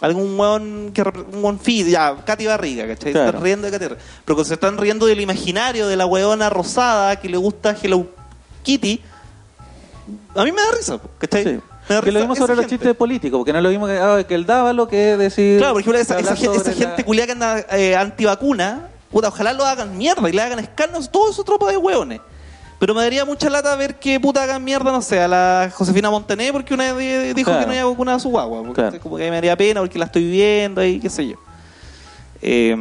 Algún hueón que un hueón fit, ya, Katy Barriga, ¿cachai? Claro. están riendo de Katy Barriga. Pero cuando se están riendo del imaginario de la hueona rosada que le gusta Hello Kitty, a mí me da risa, ¿cachai? Sí. Me da Que lo vimos sobre los chistes políticos, porque no es lo mismo que, ah, que el Dávalo que decir. Claro, por ejemplo, esa, esa esa gente la- culia que anda eh, antivacuna, puta, ojalá lo hagan mierda y le hagan escándalos a todo su tropa de hueones. Pero me daría mucha lata ver que puta hagan mierda, no sé, a la Josefina Montané porque una vez di- dijo Claro. que no había vacunado a su guagua. Porque Claro. como que me daría pena porque la estoy viendo y qué sé yo. Eh,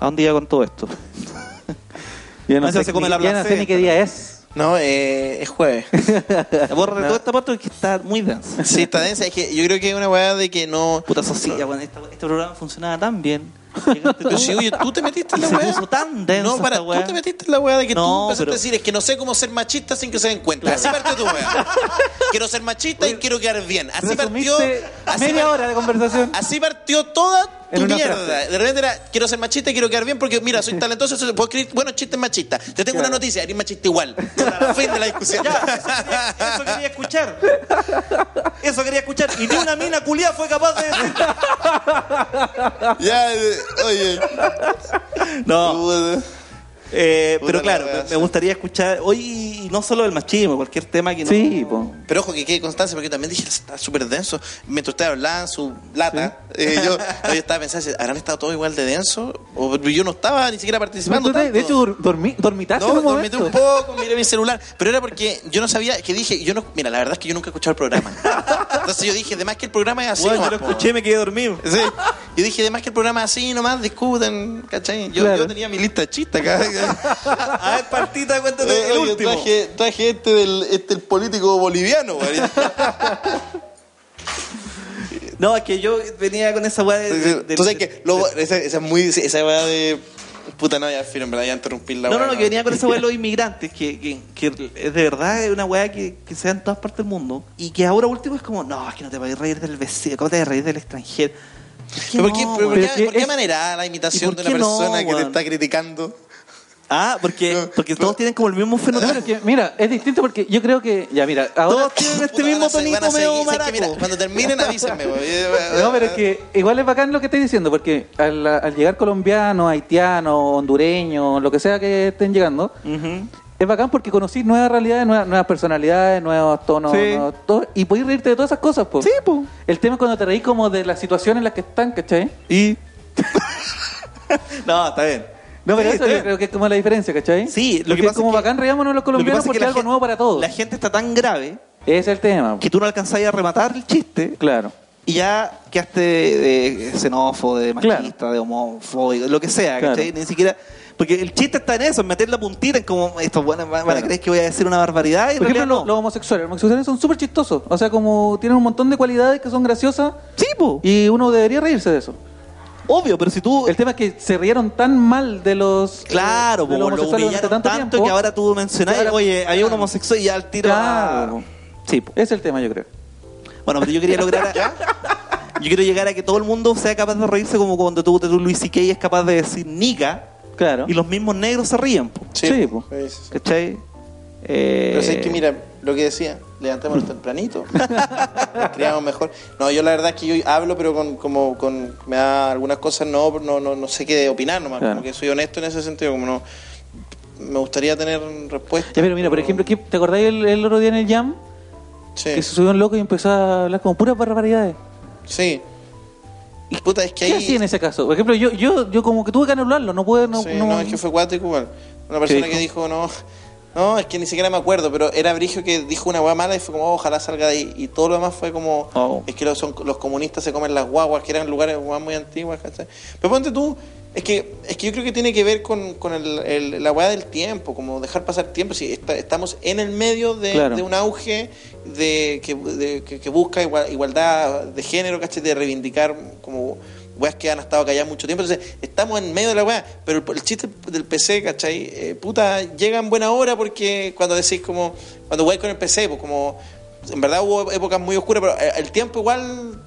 ¿A dónde iba con todo esto? Ya no, No, sé, se come ni- la ya no sé ni qué día es. No, eh, es jueves. Borra toda esta parte porque está muy densa. Sí, está densa. Es que yo creo que es una weá de que no. Puta sociedad, bueno, esta- este programa funcionaba tan bien. Pero tú, si, oye, tú te metiste en la weá. tan densa No, para, tú te metiste en la weá de que tú No, empezaste pero- a decir, es que no sé cómo ser machista sin que se den cuenta. Así partió tu weá. Quiero ser machista y quiero quedar bien. Así partió. Resumiste Así, media par- hora de conversación. así partió toda tu mierda. De repente era, quiero ser machista y quiero quedar bien porque, mira, soy talentoso, puedo escribir buenos chistes machistas. Te tengo una noticia, eres machista igual. fin de la discusión. Eso quería escuchar. Eso quería escuchar. Y ni una mina culiada fue capaz de decir. ya, eh, oye. No. Eh, pero la claro, me, gustaría escuchar hoy no solo el machismo, cualquier tema que no. Sí, po. Pero ojo, que quede constancia, porque también dije, está súper denso. Mientras ustedes hablaban su lata, eh, yo, yo estaba pensando, ¿habrán estado todos igual de denso? O yo no estaba ni siquiera participando. De hecho, dormí, dormitaste No, un un poco, miré mi celular. Pero era porque yo no sabía, que dije, yo no, mira, la verdad es que yo nunca he escuchado el programa. Entonces yo dije, además que el programa es así. Bueno, yo nomás, lo po. escuché me quedé dormido. Sí. Yo dije, además que el programa es así, nomás discuten, ¿cachai? Yo, Claro. yo tenía mi lista de chistes acá. A ver, partita, cuéntate Eh, el oye, último. Traje, traje este del este el político boliviano, güey. No, es que yo venía con esa weá de. de- de- Tú sabes que lo- esa, esa es muy esa weá de puta no ya filo, en verdad ya interrumpir la No, no, weá, no, que venía con esa weá de los inmigrantes, que, que, que es de verdad es una weá que, que se da en todas partes del mundo. Y que ahora último es como, no, es que no te vas a reír del vecino, ¿cómo te vas a reír del extranjero? ¿Pero ¿Por qué, no, pero por qué- que por qué es- manera la ¿Y imitación de una no, persona que te está criticando? Ah, porque, porque todos tienen como el mismo No, fenómeno. pero es que, mira, es distinto porque yo creo que. Ya, mira, ahora. Todos tienen este Puta, mismo tonito medio maraco. Mira, cuando terminen avísenme, güey. No, pero es que igual es bacán lo que estoy diciendo, porque al, al llegar colombianos, haitianos, hondureños, lo que sea que estén llegando, es bacán porque conocí nuevas realidades, nuevas, nuevas personalidades, nuevos tonos, Sí. nuevos todo, y podés reírte de todas esas cosas, pues. Sí, po. El tema es cuando te reís como de las situaciones en las que están, ¿cachai? Y. no, está bien. No, pero Sí, eso yo creo que es como la diferencia, ¿cachai? Sí, lo lo que pasa es como es que- bacán reímonos los Lo colombianos que porque es algo nuevo para todos. La gente está tan grave Ese es el tema. que tú no alcanzás a rematar el chiste Claro. y ya quedaste de, xenófobo, de machista, de homofóbico, lo que sea, Claro. ¿cachai? Ni siquiera. Porque el chiste está en eso, en meter la puntita en como estos buenos van, a Claro. creer que voy a decir una barbaridad y Por ejemplo, no. los homosexuales. Los homosexuales son súper chistosos. O sea, como tienen un montón de cualidades que son graciosas Sí, po. y uno debería reírse de eso. Obvio, pero si tú. El tema es que se rieron tan mal de los. Claro, de po, los lo humillaron tanto, tanto, tiempo. que ahora tú mencionás, Claro. oye, hay un homosexual y ya al tiro. Claro. ah, Sí, po. Ese es el tema, yo creo. Bueno, pero yo quería lograr. yo quiero llegar a que todo el mundo sea capaz de reírse como cuando tú, tú Luis C.K. es capaz de decir nica Claro. y los mismos negros se ríen, po. Sí, po. Sí, sí, sí. ¿cachai? Eh, Pero es que mira, lo que decía, levantémonos tempranito, criamos mejor. No, yo la verdad es que yo hablo, pero con, como con, me da algunas cosas, no, no, no, no sé qué opinar nomás, Claro. como que soy honesto en ese sentido, como no, me gustaría tener respuesta. Ya, pero mira, por ejemplo, ¿qué- ¿te acordáis el, el otro día en el Jam? sí, Que se subió un loco y empezó a hablar como puras barbaridades. sí. Y puta, es que ¿Qué ahí... hacía en ese caso? Por ejemplo, yo, yo, yo como que tuve que anularlo, no pude, no, Sí, no- no, es que fue cuático igual. Una persona que dijo, no, no, es que ni siquiera me acuerdo, pero era Brigio que dijo una hueá mala y fue como, oh, ojalá salga de ahí. Y todo lo demás fue como, Oh. es que los, son, los comunistas se comen las guaguas, que eran lugares muy antiguas, ¿cachai? Pero ponte tú, es que, es que yo creo que tiene que ver con, con el, el- la hueá del tiempo, como dejar pasar tiempo. Si está- estamos en el medio de, Claro. de un auge de, que, de- que- que busca igual- igualdad de género, ¿cachai? De reivindicar como weas que han estado calladas mucho tiempo. Entonces, estamos en medio de la wea. Pero el, chiste del PC, ¿cachai? Eh, puta, llega en buena hora porque cuando decís como, cuando weáis con el PC, pues como, en verdad hubo épocas muy oscuras, pero eh, el tiempo igual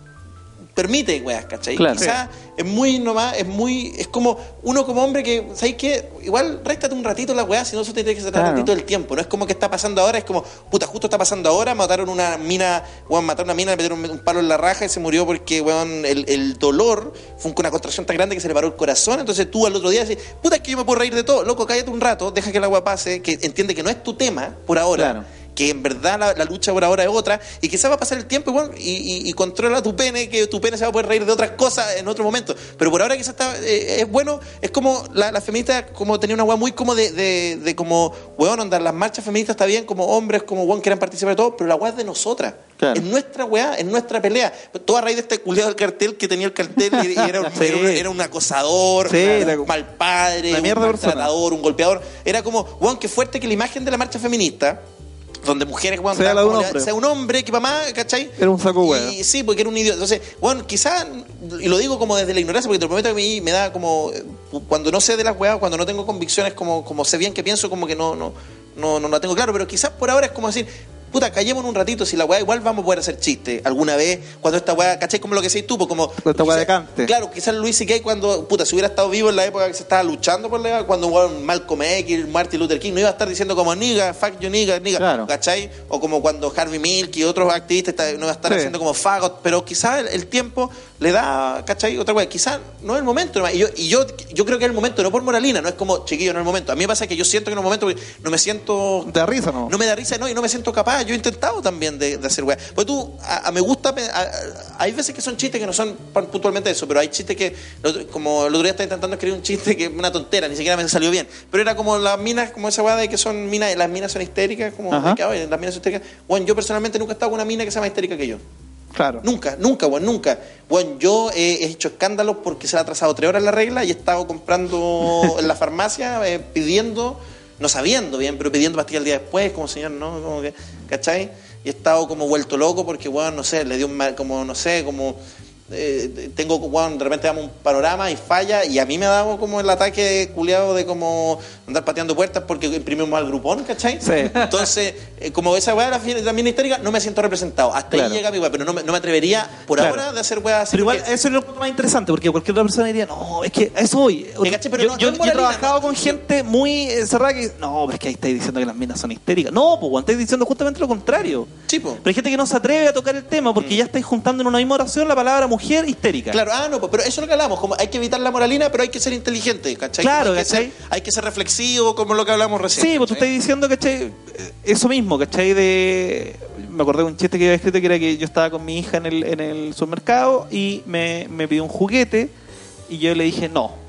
permite weas, ¿cachai? Claro. Quizás es muy nomás, es muy, es como uno como hombre que, ¿sabes qué? Igual réstate un ratito la weá, si no eso te tiene que sacar Claro. un ratito del tiempo. No es como que está pasando ahora, es como, puta, justo está pasando ahora, mataron una mina, weón, mataron una mina, le metieron un, un palo en la raja y se murió porque, weón, el, el dolor fue una contracción tan grande que se le paró el corazón. Entonces tú al otro día decís, puta, es que yo me puedo reír de todo. Loco, cállate un rato, deja que el agua pase, que entiende que no es tu tema por ahora. Claro. Que en verdad la, la lucha por ahora es otra y quizás va a pasar el tiempo y, y- y controla tu pene, que tu pene se va a poder reír de otras cosas en otro momento. Pero por ahora quizás está, eh, es bueno, es como la, la feminista como tenía una weá muy como de, de, de como, weón, onda, las marchas feministas está bien, como hombres, como weón, quieran participar de todo, pero la weá es de nosotras. Claro. Es nuestra weá, es nuestra pelea. Todo a raíz de este culiado del cartel que tenía el cartel y, y era, un, Sí. era, un, era un acosador, Sí, un mal padre, un persona. maltratador, un golpeador. Era como, weón, qué fuerte que la imagen de la marcha feminista donde mujeres, weón, Sea un hombre. sea un hombre que mamá, ¿cachai? Era un saco. Y sí, porque era un idiota. Entonces, bueno, quizás, y lo digo como desde la ignorancia, porque te lo prometo que a mí me da como, eh, cuando no sé de las weas, cuando no tengo convicciones, como, como sé bien que pienso, como que no, no, no, no la tengo claro, pero quizás por ahora es como decir, puta, callemos un ratito, si la weá igual vamos a poder hacer chiste alguna vez, cuando esta weá, ¿cachai? Como lo que decís tú, pues como... Esta weá de cante. Claro, quizás Luis C.K. cuando, puta, si hubiera estado vivo en la época que se estaba luchando por la cuando weón, Malcolm X, Martin Luther King, no iba a estar diciendo como niga, fuck you niga, niga, Claro. ¿cachai? O como cuando Harvey Milk y otros activistas no iba a estar Sí. haciendo como fagot, pero quizás el, el tiempo le da, ¿cachai? Otra weá. Quizás no es el momento. nomás. Y yo, y yo, yo creo que es el momento, no por moralina, no es como, chiquillo, no es el momento. A mí me pasa que yo siento que en un momento no me siento ¿Te da risa no? no me da risa, no, y no me siento capaz. Yo he intentado también de, de hacer weá. Pues tú, a, a- me gusta. a- hay veces que son chistes que no son puntualmente eso, pero hay chistes que, el como el otro día estaba intentando escribir un chiste que es una tontera, ni siquiera me salió bien. Pero era como las minas, como esa weá de que son minas, las minas son histéricas, como que, "Oye, las minas son histéricas. Bueno, yo personalmente nunca he estado con una mina que sea más histérica que yo. Claro. Nunca, nunca, weón, nunca. Bueno, yo he hecho escándalos porque se ha atrasado tres horas la regla y he estado comprando en la farmacia, eh, pidiendo, no sabiendo bien, pero pidiendo pastillas el día después, como señor, ¿no? Como que, ¿cachai? Y he estado como vuelto loco porque, weón, no sé, le dio un mal, como, no sé, como... eh, tengo, weón, de repente damos un panorama y falla y a mí me ha dado como el ataque culiado de como andar pateando puertas porque imprimimos mal grupón, ¿cachai? Sí. Entonces, eh, como esa weá mina histérica, no me siento representado. Hasta Claro. ahí llega mi weá, pero no me, no me atrevería por Claro. ahora de hacer weá así. Pero igual, porque- eso es lo más interesante, porque cualquier otra persona diría, no, es que eso caché, pero yo, no- yo- no es yo he trabajado con gente muy cerrada que, no, pero es que ahí estáis diciendo que las minas son histéricas. No, pues, estáis diciendo justamente lo contrario. Sí, po. Pero hay gente que no se atreve a tocar el tema porque ya estáis juntando en una misma oración la palabra mujer histérica. Claro, ah, no, pues, pero eso es lo que hablamos, como hay que evitar la moralina, pero hay que ser inteligente, ¿cachai? Claro, hay que, ¿cachai? ser, hay que ser reflexivo, como lo que hablamos recién. Sí, pues tú estás diciendo, ¿cachai? Eso mismo, ¿cachai? De... Me acordé de un chiste que había escrito que era que yo estaba con mi hija en el, en el supermercado y me, me pidió un juguete y yo le dije no.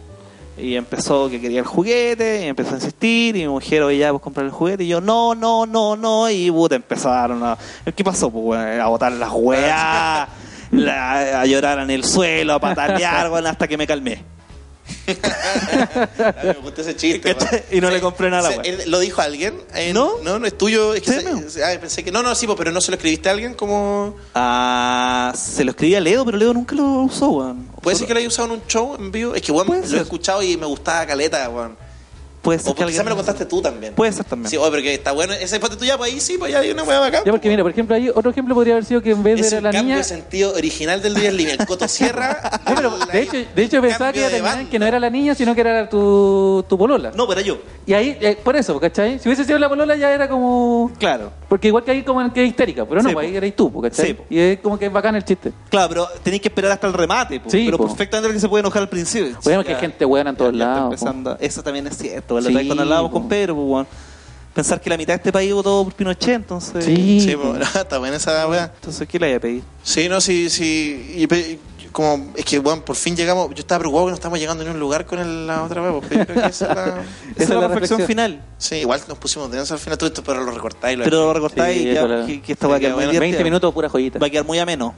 Y empezó que quería el juguete y empezó a insistir y mi mujer, oye, ya, pues comprar el juguete. Y yo, no, no, no, no. Y puta, empezaron a... ¿Qué pasó? Pues, a botar las weas, la- a llorar en el suelo, a patalear, weón, hasta que me calmé. A mí me ese chiste. Y no le compré nada Sí, él- ¿Lo dijo alguien? Eh, ¿No? No, no es tuyo. Es que Sí, se- ah, pensé que. No, no, sí, pero no se lo escribiste a alguien como. Ah, se lo escribí a Leo, pero Leo nunca lo usó, weón. ¿Puede ser que lo haya usado en un show en vivo? Es que, weón, lo ser. he escuchado y me gustaba caleta, weón. Puede ser O que quizás me lo alguien- contaste tú también. Puede ser también. Sí, oye, pero que está bueno. Ese parte tuya, pues ahí sí, pues ya hay una weá bacán. Ya, porque mira, por ejemplo, ahí otro ejemplo podría haber sido que en vez de Es el la cambio niña. de sentido original del día en línea. El Coto Sierra. Sí, pero la- de hecho, de hecho pensaba que, de que no era la niña, sino que era tu, tu polola. No, pero yo. Y ahí, eh, por eso, ¿cachai? Si hubiese sido la polola ya era como... Claro. Porque igual que ahí como que es histérica, pero no, Sí, pues ahí erais tú, ¿cachai? Sí, po. Y es como que es bacán el chiste. Claro, pero tenéis que esperar hasta el remate, po. Sí, pero po. perfectamente que se puede enojar al principio. Bueno, que hay gente buena en todos lados. Eso también es cierto. La Sí, otra vez cuando hablábamos po. con Pedro, pues, weón. Pensar que la mitad de este país votó por Pinochet, entonces. Sí. Sí, pues, está buena esa weá. Entonces, ¿qué le voy a pedir? Sí, no, sí, sí. Y, y como, es que, bueno, por fin llegamos. Yo estaba preocupado que no estamos llegando en un lugar con el- la otra vez. Porque yo creo que esa es la. Esa es la, reflexión, final. Sí, igual nos pusimos densos al final. Todo esto, pero lo recortáis. Lo Pero lo recortáis Sí, y ya, la- que, que esta va a quedar Bueno, 20 divertida. minutos pura joyita. Va a quedar muy ameno.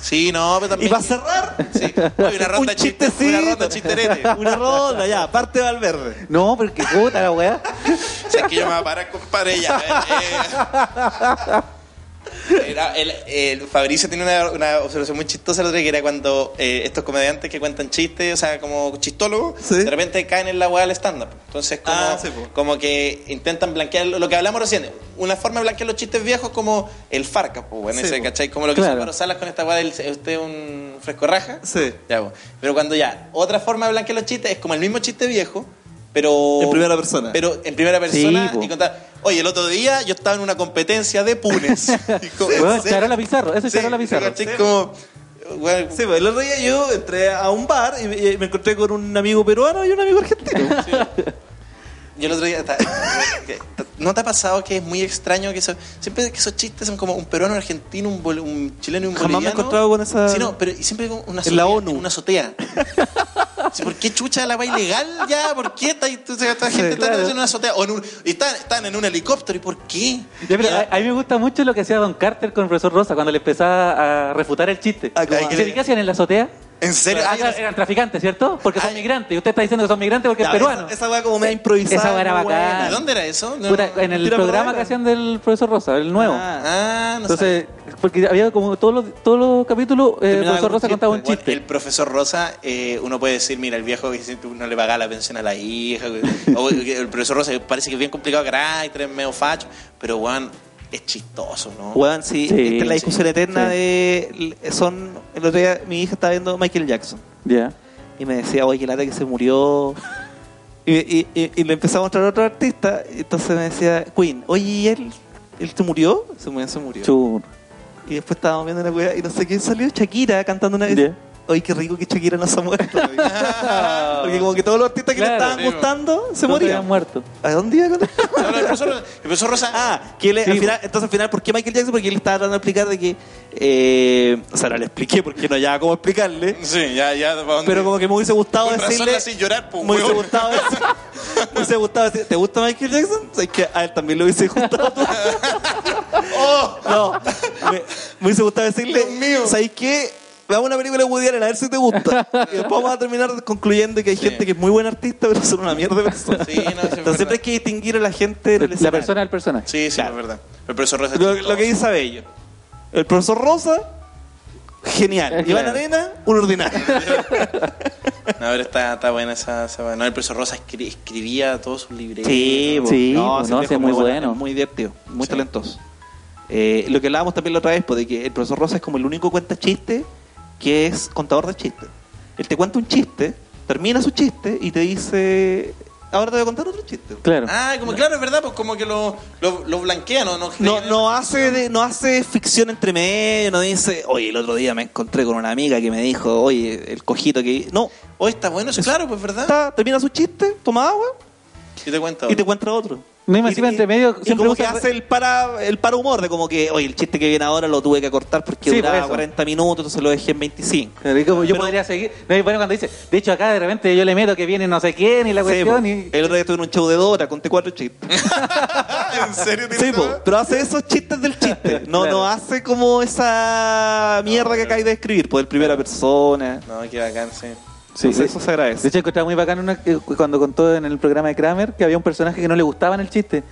Sí, no, pero Y también. para cerrar, Sí. Oye, una ronda un chistecito. Una ronda chisterete. Una ronda, ya. Parte Valverde. No, porque puta la weá. O sea, es que yo me voy a parar, compadre, ya. eh, eh. Era el, el Fabricio tiene una, una observación muy chistosa otro día, que era cuando eh, estos comediantes que cuentan chistes, o sea, como chistólogos, Sí. de repente caen en la weá del stand-up. Entonces, como, Ah, sí, po. como que intentan blanquear lo que hablamos recién. Una forma de blanquear los chistes viejos como el farca, pues, Sí, ese. ¿cachai? Como lo que Claro. hizo Álvaro Salas con esta weá del usted un fresco raja. Sí. Ya, po. Pero cuando ya, otra forma de blanquear los chistes es como el mismo chiste viejo, pero. En primera persona. Pero en primera persona Sí, y contar. Oye, el otro día yo estaba en una competencia de punes. Y como- Weón, ¿en serio? Charola Pizarro, ese es Sí, Charola Pizarro. ¿cachai? Como. bueno, Sí, pues el otro día yo entré a un bar y me, y me encontré con un amigo peruano y un amigo argentino. Yo el otro día. ta- ¿No te ha pasado que es muy extraño que eso, siempre que esos chistes son como un peruano, un argentino, un, bol- un chileno y un Jamás me he boliviano? encontrado con esa- Sí, no, pero y siempre con una En la azotea, ONU. una azotea. Sí, ¿Por qué chucha la va ilegal ya? ¿Por qué esta, gente está claro. en una azotea? O en un- y están, están en un helicóptero, ¿y por qué? Ya, pero a, a mí me gusta mucho lo que hacía Don Carter con el profesor Rosa cuando le empezaba a refutar el chiste. Ah, ¿Qué hacían en la azotea? ¿En serio? Ah, eran traficantes, ¿cierto? Porque son Ay. migrantes. Y usted está diciendo que son migrantes porque es peruano. Esa, esa weá como me ha improvisado. Esa weá era bacán. ¿De dónde era eso? No. Puta, en el programa que hacían del profesor Rosa, el nuevo. Ah. Ah, no Entonces, porque había como todos los, todos los capítulos, eh, el profesor Rosa un contaba un Bueno, chiste. el profesor Rosa, eh, uno puede decir, mira, el viejo que siempre no le paga la pensión a la hija. O el profesor Rosa que parece que es bien complicado carácter, es medio facho, pero Juan es chistoso, ¿no? Weón, sí, Sí, esta es la discusión sí, eterna sí. de. Son. El otro día mi hija estaba viendo Michael Jackson Ya. y me decía, oye, que lata que se murió. Y, y, y- y le empezaba a mostrar a otro artista. Y entonces me decía, Queen, oye, ¿y él? ¿Él se murió? Se murió, se murió. Chur. Y después estábamos viendo la weá y no sé quién salió, Shakira cantando una vez. Oye, qué rico que Shakira no se ha muerto. Porque como que todos los artistas que Claro. le estaban Sí, gustando se morían. habían muerto. ¿A dónde iba con esto? No, no, el profesor, el profesor Rosa. Ah, que él, Sí, al final, entonces al final, ¿por qué Michael Jackson? Porque él estaba tratando de explicar de que, eh, o sea, no le expliqué porque no hallaba cómo explicarle, Sí, ya, ya. pero como que me hubiese gustado Con razón decirle, le hacís llorar, po, me hubiese gustado decir, me hubiese gustado decir, ¿te gusta Michael Jackson? Es que a él también le hubiese gustado. ¡Oh! No, me, me hubiese gustado decirle, Dios mío. ¿sabes qué? Veamos una película de Woody Allen, a ver si te gusta. Y después vamos a terminar concluyendo que hay gente que es muy buena artista, pero son una mierda de personas. Sí, no, sí, es Entonces siempre hay que distinguir a la gente del La escenario. persona del personaje. Sí, sí, Claro. es verdad. El profesor Rosa. es Lo, lo que dice Abello. El profesor Rosa, genial. Eh, Iván claro. Arena, un ordinario. No, pero está, está buena esa, esa- No, el profesor Rosa escri- escribía todos sus libretos. Sí, Sí, no, pues, no, es muy bueno, bueno. es muy divertido, muy Sí. talentoso. Eh, lo que hablábamos también la otra vez, pues, de que el profesor Rosa es como el único cuenta chiste que es contador de chistes. Él te cuenta un chiste, termina su chiste y te dice, ahora te voy a contar otro chiste. Claro. Ah, como claro, es verdad, pues como que lo, lo, lo blanquea, ¿no? No, No, no hace de- no hace ficción entre medio, no dice, oye, el otro día me encontré con una amiga que me dijo, oye, el cojito que... No, Hoy está bueno eso, claro, pues verdad. está, termina su chiste, toma agua Y te cuento. y te encuentra otro. No, y entre medio y siempre como que usa- hace el para el para humor de como que, oye, el chiste que viene ahora lo tuve que cortar porque Sí, duraba por eso. 40 minutos, entonces lo dejé en 25. Claro, y como yo Pero- podría seguir. No, y bueno, cuando dice, de hecho, acá de repente yo le meto que viene no sé quién y la Sí, cuestión. y... El otro día estuve en un show de Dora, conté cuatro chistes. ¿En serio Sí, pero hace esos chistes del chiste. No, Claro. no hace como esa mierda que acabáis de escribir, pues, el primera persona. No, qué bacán, sí. Sí, Entonces, de- eso se agradece. De hecho, encontraba muy bacán una, cuando contó en el programa de Kramer que había un personaje que no le gustaba en el chiste.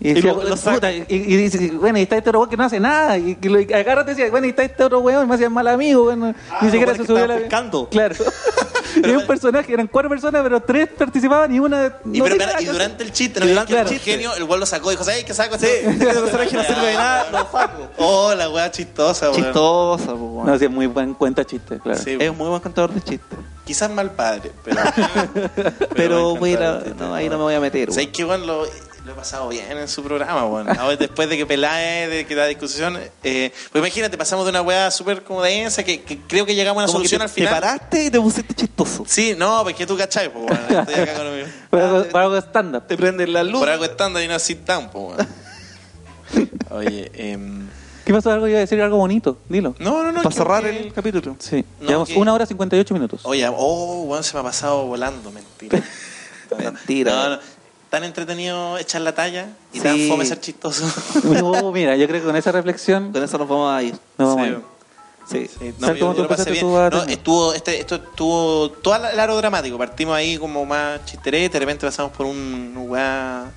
Y, Y decía, lo- lo saca. puta, y, y dice, bueno, y está este otro weón que no hace nada. Y, y lo agarra y te decía, bueno, y está este otro weón, me hacía mal amigo. Bueno, Ah, ni siquiera lo se subió la. pescando. Claro. y era un personaje, eran cuatro personas, pero tres participaban y una. Y, no pero, tenía espera, nada y durante el chiste, Y ¿no? durante Claro. el chiste. genio, el güey lo sacó, dijo, ¿sabes qué saco? Sí, este personaje no sirve de nada, lo saco. Oh, la weá chistosa, weón. Chistosa, weón. No, sí, es muy buen cuenta chiste, claro. Sí, Es un muy buen contador de chistes. Quizás mal padre, pero. Pero, voy a chistes, no, ahí no me voy a meter, ¿Sabes weón. qué, weón? Lo, lo he pasado bien en su programa. Ahora, después de que Peláez, de que la discusión. Eh, pues imagínate, pasamos de una weá súper como densa que, que creo que llegamos a una solución te, al final. te paraste y te pusiste chistoso. Sí, no, porque tú cachai, pues, weón. Estoy acá con Para, algo- para algo stand-up. Te prenden la luz. Por algo estándar y no sit down, pues, weón. Oye, em, ¿Qué pasó? Algo iba a decir algo bonito, dilo. no, no, no. Para cerrar que- el capítulo. Sí, No, llevamos que- una hora 58 minutos. Oye, oh, weón, se me ha pasado volando, mentira. Mentira. No, no. Tan entretenido echar la talla y Sí. tan fome ser chistoso. Oh, mira, yo creo que con esa reflexión Con eso nos vamos a ir. nos vamos a Sí. ir. Sí. Sí, no, yo, ¿cómo yo pasé bien. a No, estuvo, este, esto estuvo todo el aro dramático. Partimos ahí como más chisterete, de repente pasamos por un lugar.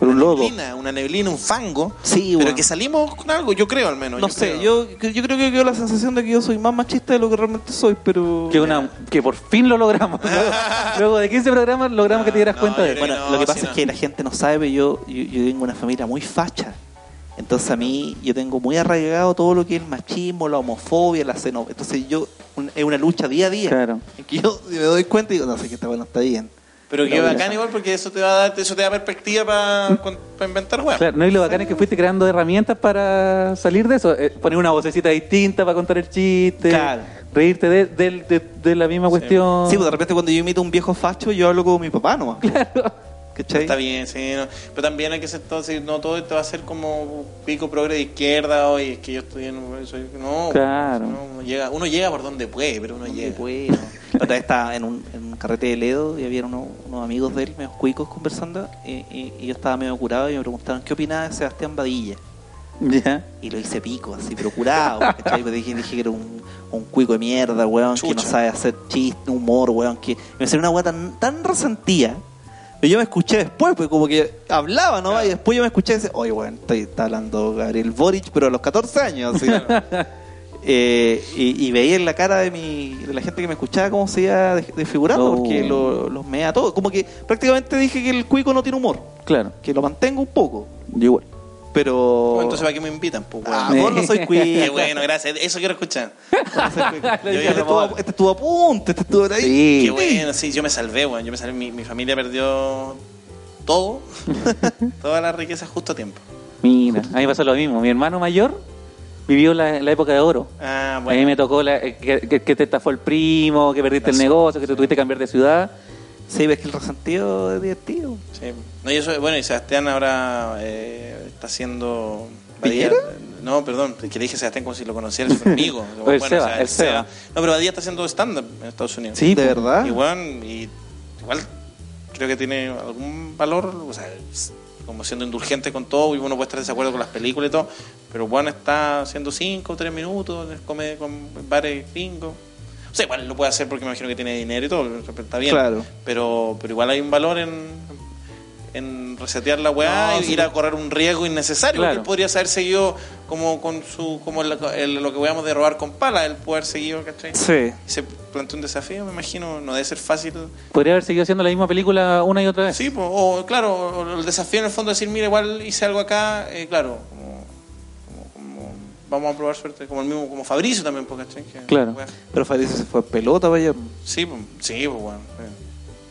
Por un una lodo. Neblina, una neblina, un fango. Sí, pero bueno. que salimos con algo, yo creo al menos. No yo sé, creo. yo, yo creo que quedó la sensación de que yo soy más machista de lo que realmente soy, pero... Que, una, que por fin lo logramos. Luego, luego de 15 programas logramos que te dieras No, cuenta de Bueno, no, lo que pasa es que la gente no sabe, pero yo, yo, yo tengo una familia muy facha. Entonces a mí yo tengo muy arraigado todo lo que es el machismo, la homofobia, la xenofobia. Entonces yo, un- es una lucha día a día. Claro. En que yo me doy cuenta y digo, no sé que esta bueno está bien. Pero que Pero bacán igual porque eso te va a dar, eso te da perspectiva para inventar weas. Claro, no, y lo bacán es que fuiste creando herramientas para salir de eso. Eh, poner una vocecita distinta para contar el chiste. Claro. Reírte de, de- de- de la misma cuestión. Sí, pues de repente cuando yo imito a un viejo facho, yo hablo con mi papá nomás. Claro. ¿Cachai? Está bien, sí, no. pero también hay que ser todo, no todo te va a ser como pico progre de izquierda, oye, es que yo estoy en un... soy- no, Claro. no, uno, llega, uno llega por donde puede, pero uno llega. La otra vez estaba en un, en un carrete de Ledo y había unos, unos amigos de él, medio cuicos, conversando. Y, y- y yo estaba medio curado y me preguntaron qué opinaba de Sebastián Badilla. Y lo hice pico, así, pero curado. ¿cachai? Pues dije, dije que era un, un cuico de mierda, weón, que no sabe hacer chiste, humor, weón. Que me salió una weá tan, tan resentida. Pero yo me escuché después, pues como que hablaba, ¿no? Y después yo me escuché y decía, oye, weón, estoy, está hablando Gabriel Boric, pero a los 14 años, así. Eh, y, y veía en la cara de mi de la gente que me escuchaba cómo se iba de- desfigurando porque lo- los mea todo como que prácticamente dije que el cuico no tiene humor Claro. que lo mantengo un poco Yo igual. Pero Bueno, entonces, ¿para qué me invitan? Pues, weón? ah, vos no soy cuico Qué bueno, gracias. Eso quiero escuchar. Yo- dice este, estuvo, este estuvo a punto este estuvo ahí Sí. Qué bueno, sí, yo me salvé, weón. Yo me salvé. Mi, mi familia perdió todo, toda la riqueza justo a tiempo. Mira, a mí me pasó lo mismo. Mi hermano mayor vivió la, la época de oro. Ah, A mí bueno. me tocó la- que, que- que te estafó el primo, que perdiste el negocio, que te tuviste que cambiar de ciudad. Sí, ves que el resentido es divertido. Sí. No, y eso, bueno, y Sebastián ahora eh, está haciendo... ¿Piñera? No, perdón, que le dije a Sebastián como si lo conociera, es su amigo. O el Seba, el Seba. No, pero Badía está haciendo stand-up en Estados Unidos. Sí, ¿De verdad? Y bueno, y igual creo que tiene algún valor, o sea, como siendo indulgente con todo, y uno puede estar de desacuerdo con las películas y todo, pero bueno, está haciendo cinco o tres minutos, come con bares gringos. O sea, igual lo puede hacer porque me imagino que tiene dinero y todo, está bien. Claro. Pero, pero igual hay un valor en, en resetear la weá No, y sí. ir a correr un riesgo innecesario. Claro. Porque él podría haber seguido como con su como el- el- lo que veamos de robar con pala, puede haber seguido, ¿cachai? Sí. Y se planteó un desafío, me imagino, no debe ser fácil. Podría haber seguido haciendo la misma película una y otra vez. Sí, po, o claro, o el desafío en el fondo es decir, mira, igual hice algo acá, eh, claro, vamos a probar suerte, como el mismo, como Fabricio también, porque. Que- Claro. weá. Pero Fabricio se fue a pelota, vaya. Sí, po, sí, pues bueno. sí.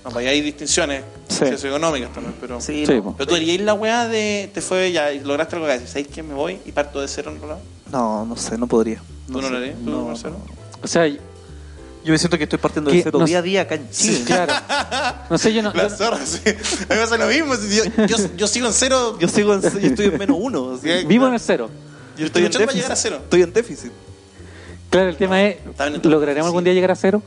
No, pues hay distinciones Sí. socioeconómicas también, pero... Sí, Sí, no. Pero tú harías la weá de, te fue ya, y lograste algo acá, ¿sabéis que me voy y parto de cero en otro lado? No, no sé, no podría. ¿Tú no, sé. lo harías? ¿Tú, No, Marcelo? O sea, Yo me siento que estoy partiendo de Que cero no día a día acá en Chile. claro. No sé, yo no. La zorra, sí. A mí me pasa lo mismo. Yo, yo, yo sigo en cero. Yo sigo en, yo estoy en menos uno. así. Sí. vivo en el cero. Yo estoy en déficit. llegar a cero. Estoy en déficit. Claro, el tema es, ¿lograremos algún día llegar a cero?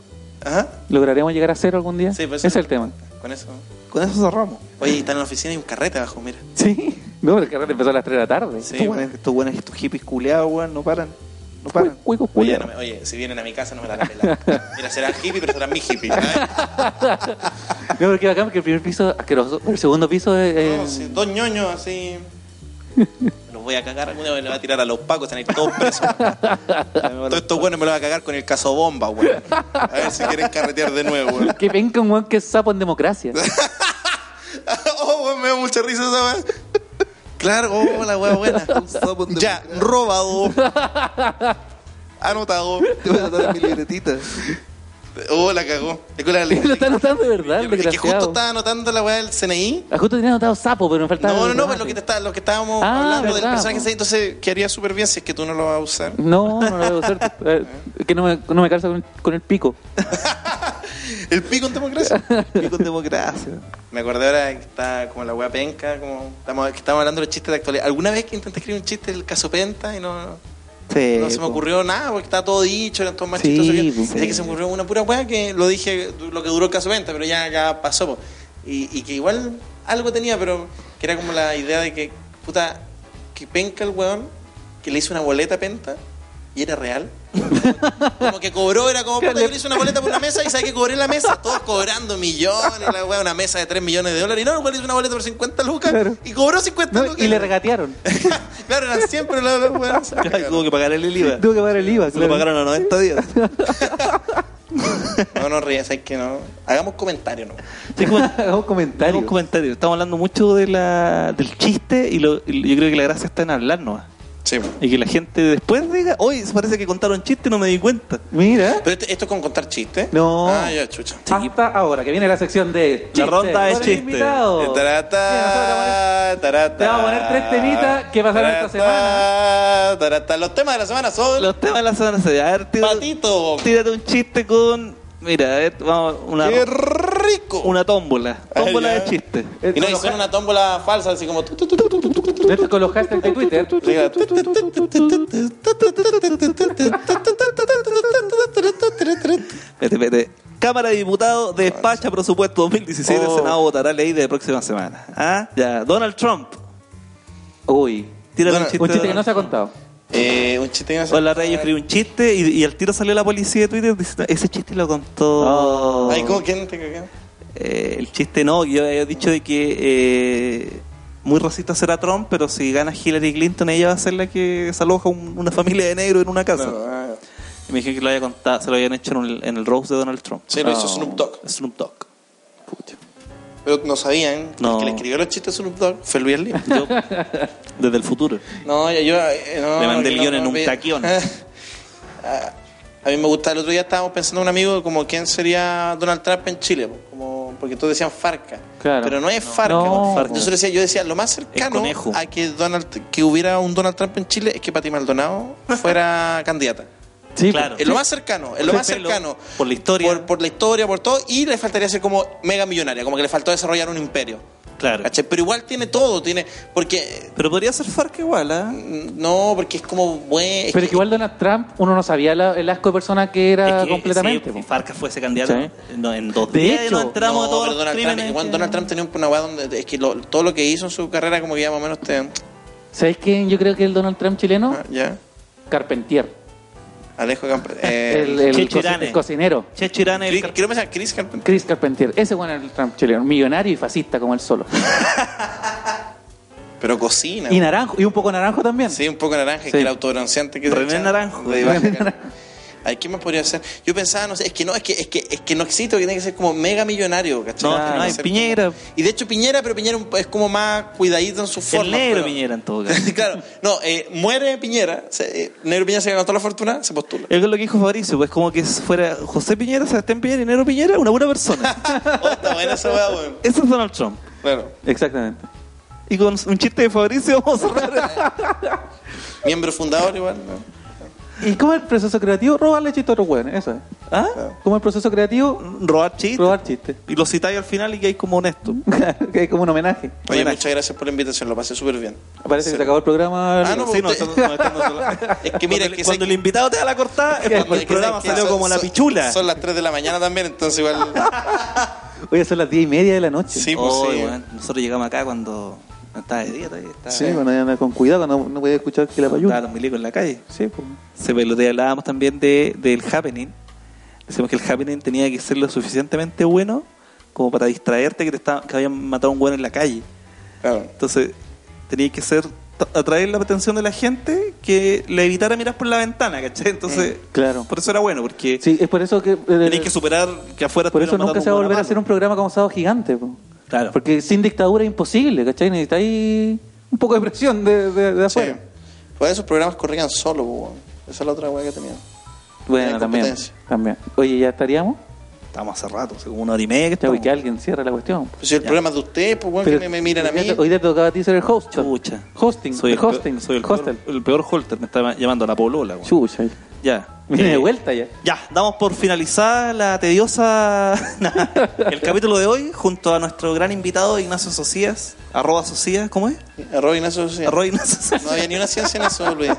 Ajá. ¿Lograremos llegar a cero algún día? Sí, pues Ese es el tema. Con eso. Con eso cerramos. Oye, y están en la oficina y un carrete abajo, mira. Sí. No, el carrete empezó a las 3 de la tarde. Sí, estos bueno. buenos, estos buenos, estos hippies culeados, weón, no paran. No paran. Cuico, Oye, culiao. no me- oye, si vienen a mi casa no me la pelar. Mira, serán hippie, pero serán mi hippie. ¿sabes? No, porque bacán, porque el primer piso asqueroso, el segundo piso es... eh, No, sí, dos ñoños así. Me voy a cagar. Alguna vez le voy a tirar a los pacos, están ahí todos presos. Todos estos buenos me los voy a cagar con el caso bomba, weón. A ver si quieren carretear de nuevo, weón. Que venga un weón que es sapo en democracia. Oh, weón, me da mucha risa esa weón. Claro, oh, la weá buena. Ya, robado. Anotado. Te voy a dar mi libretita. Oh, la cagó. Es que la- Lo está anotando de verdad, el Es que justo estaba anotando la weá del CNI. Ah, justo tenía anotado sapo, pero me faltaba... No, no, el no, remate. pero lo que, te está, lo que estábamos Ah, hablando del verdad, personaje po. CNI, entonces quedaría súper bien si es que tú no lo vas a usar. No, no lo debo hacer. Eh, Es que no me, no me calza con, con el pico. El pico en democracia. Y con democracia. Me acordé ahora que está como la weá penca, como estamos, que estamos hablando de los chistes de actualidad. ¿Alguna vez que intenté escribir un chiste del caso Penta y no, Sí, no se me ocurrió nada porque estaba todo dicho, eran todos más Sí, que- se me ocurrió una pura weá que lo dije lo que duró el caso Penta, pero ya, ya pasó. po. Y, y que igual algo tenía, pero que era como la idea de que, puta, que penca el weón, que le hizo una boleta Penta y era real. Como que cobró, era como, puta, yo le hice una boleta por una mesa y sabes que cobré la mesa, todos cobrando millones, la weá, una mesa de 3 millones de dólares. Y no, igual hizo una boleta por 50 lucas Claro. y cobró 50 No, lucas. y le regatearon. claro, eran siempre la, la Tuvo que pagar el IVA. Tuvo que pagar el IVA, Se lo claro. pagaron a 90 días. No, no rías, es que no. Hagamos comentarios, ¿no? Sí, como- Hagamos comentarios. Hagamos comentarios. Estamos hablando mucho de la, del chiste y, lo- y yo creo que la gracia está en hablarnos. Sí. Y que la gente después diga, hoy parece que contaron chiste y no me di cuenta. Mira. Pero esto es con contar chistes. No. Ah, ya, chucha. Hasta ahora, que viene la sección de La ronda de con el chiste. invitado. Tarata, tarata, te vamos a poner tres temitas que pasaron esta semana. Tarata. Los temas de la semana son Los temas de la semana se A ver, tírate, patito. tírate un chiste con. Mira, a ver, vamos, una, ¡Qué rico! una tómbola. Tómbola Ah, de chiste. Y no, y son una tómbola falsa, así como... tu, tu, tu, tu, tu, tu, tu, tu, tu. Esto con los hashtags de Twitter. Vete, vete. Cámara de Diputados despacha presupuesto 2017. Oh. El Senado votará ley de próxima semana. ¿Ah? Ya. Donald Trump. Uy. Donald- un chiste. Un chiste que de no se ha contado. Eh, un chiste que no Hola, Rey, yo escribí un chiste y, y al tiro salió la policía de Twitter diciendo, ese chiste lo contó... Ay, ¿cómo? ¿Quién te cagó? Eh, el chiste no, yo había dicho de que eh, muy racista será Trump, pero si gana Hillary Clinton, ella va a ser la que desaloja un- una familia de negros en una casa. No, ah, Y me dije que lo había contado, se lo habían hecho en el, en el Rose de Donald Trump. Sí, lo hizo No. Snoop Dogg. Snoop Dogg. Pero no sabían que el que le escribió los chistes a Snoop Dogg fue Luis Lee. Yo, desde el futuro. No, yo, yo, eh, no, Le mandé el guion no, en un taquión. Ah, A mí me gusta, el otro día estábamos pensando un amigo como quién sería Donald Trump en Chile, como porque todos decían Farca. Claro. Pero no es Farca. No, Farca. Yo, decía, yo decía, lo más cercano a que, Donald, que hubiera un Donald Trump en Chile es que Pati Maldonado fuera candidata. Sí, Claro. Es lo más cercano, es lo Por más cercano. por la historia. Por, por la historia, por todo. Y le faltaría ser como mega millonaria, como que le faltó desarrollar un imperio. Claro. Pero igual tiene todo, tiene. Porque. Pero podría ser Farca igual, ¿ah? mm, No, porque es como buen. Pero es que igual Donald Trump, uno no sabía la- el asco de persona que era Es que, completamente. si Farca fuese candidato, Sí. no, en dos De días hecho, nos enteramos no, de todos pero los Donald Trump, igual que- Donald Trump tenía una weá donde. Es que lo- todo lo que hizo en su carrera, como que ya más o menos te. ¿Sabéis quién yo creo que es el Donald Trump chileno? ah, Ya. Carpentier. Alejo Camp- eh, el, el Irane. cocinero. Checho Irán es el Chris- pensar, Chris Carpenter. Chris Carpentier. Ese bueno es el Trump chileno. Millonario y fascista como él solo. Pero cocina. Y naranjo. Y un poco naranjo también. Sí, un poco naranja, Sí. que el autobronceante que se René Naranjo. de baja. Ay, ¿qué más podría ser? Yo pensaba, no sé, es que no, es que, es que, es que no existe, que tiene que ser como mega millonario, ¿cachai? No, no que hay Piñera. como- Y de hecho Piñera, pero Piñera es como más cuidadito en su forma. El negro pero- Piñera en todo caso. claro, no, eh, muere Piñera, se- eh, negro Piñera se ganó toda la fortuna, se postula. Es lo que dijo Fabricio, pues como que fuera José Piñera, Sebastián Piñera y Negro Piñera, una buena persona. Oh, está buena esa weá, weón. Ese es Donald Trump. Claro. Exactamente. Y con un chiste de Fabricio vamos a cerrar. Miembro fundador igual, ¿no? ¿Y cómo es el proceso creativo? Robarle chistes a otros hueones, eso es. ¿Ah? ¿Cómo es el proceso creativo? Robar chistes. Robar chistes. Y lo citáis al final y que hay como honesto. que es como un homenaje. Oye, Homenaje. muchas gracias por la invitación, lo pasé súper bien. Parece que Sí. se acabó el programa. Ah, no, Sí, no, usted- no, estamos sola- Es que mira, cuando, es que cuando el invitado te da la cortada, es porque el que programa que salió son- como la pichula. Son las 3 de la mañana también, entonces igual. Oye, son las diez y media de la noche. Sí, pues Oh, sí. Nosotros llegamos acá cuando no estaba de día todavía. Estaba, Sí, andar con cuidado, cuando no podía escuchar que la estaba payuda. los milicos en la calle. Sí, pues. Se pelotea, hablábamos también de, del happening. Decimos que el happening tenía que ser lo suficientemente bueno como para distraerte que te estaba, que habían matado a un weón en la calle. Claro. Entonces, tenía que ser atraer la atención de la gente que le evitara mirar por la ventana, ¿cachai? Entonces, Claro. por eso era bueno, porque Sí, es por eso que. eh, tenías que superar que afuera por eso nunca se va a volver a hacer un programa como Sábado Gigante. po. Claro. Porque sin dictadura es imposible, ¿cachai? Necesitáis un poco de presión de, de, de Sí. Pues esos programas corrían solo, pues, weón. Esa es la otra weá que tenía. Bueno, también, también. Oye, ¿ya estaríamos? Estamos hace rato, hace como una hora y media que uy, que alguien cierre la cuestión. Pues si el programa es de ustedes, pues weón, Pero que me, me miran a mí. Hoy te tocaba a ti ser el host. Chucha. Hosting. Soy el el, hosting. peor, soy el, hostel. peor, el peor holter, me está llamando la polola. weón. Chucha. Ya. Viene Eh, de vuelta ya. Ya, damos por finalizada la tediosa el capítulo de hoy junto a nuestro gran invitado Ignacio Socias, arroba Socias, ¿cómo es? Arroba Ignacio Socias. Arroba Ignacio Socias. No había ni una ciencia en eso, Luis.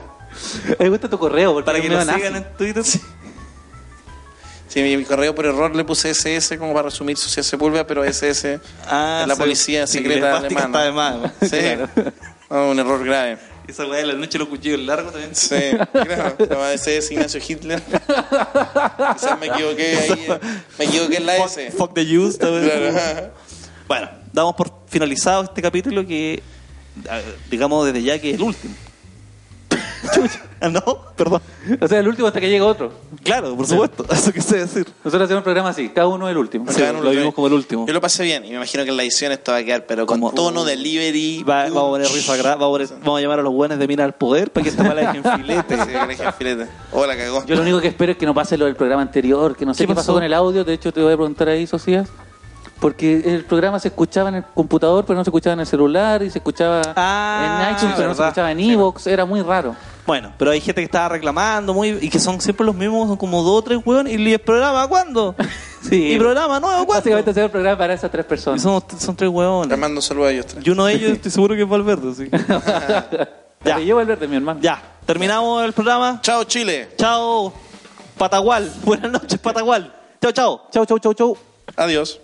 Me gusta tu correo. porque Para que nazi. sigan en Twitter. Sí, mi, mi correo por error le puse SS como para resumir Sociedad Sepúlveda, pero SS Ah, es la sí. policía Sí, secreta la esvástica alemana. está de más. Sí, Claro. No, un error grave. Esa weá de la noche los cuchillos largos también. Sí, claro. Se llama SS Ignacio Hitler. Quizás me equivoqué ahí. Me equivoqué en la S. Fuck, fuck the Jews. Claro. Bueno, damos por finalizado este capítulo que, digamos desde ya que es el último. Ah, no, perdón. O sea, el último hasta que llegue otro. Claro, por supuesto, eso quise decir. Nosotros hacemos un programa así, cada uno el último. Sí, lo vimos como el último. Yo lo pasé bien y me imagino que en la edición esto va a quedar, pero con Como- tono delivery. Va- vamos a poner risa gra- vamos, a poner- vamos a llamar a los buenos de Mina al Poder para que esta mala dejen filete. Sí, dejen filete. Oh, la cagó. Yo lo único que espero es que no pase lo del programa anterior, que no sé ¿Qué qué, pasó? pasó? con el audio, de hecho te voy a preguntar ahí, Socias. Porque el programa se escuchaba en el computador, pero no se escuchaba en el celular, y se escuchaba Ah, en iTunes, pero no se escuchaba en Evox, era muy raro. Bueno, pero hay gente que estaba reclamando muy y que son siempre los mismos, son como dos o tres hueones. ¿Y el programa cuándo? Sí. ¿Y programa nuevo cuándo? Básicamente hacer el programa para esas tres Y personas. son, son tres Le hueones. mando un saludo a ellos tres. Y uno de ellos estoy seguro que es Valverde, que- Ya. Yo Valverde, mi hermano. Ya, terminamos el programa. Chao, Chile. Chao, Patagual. Buenas noches, Patagual. Chao, chao. Chau, chau, chau, chau. Adiós.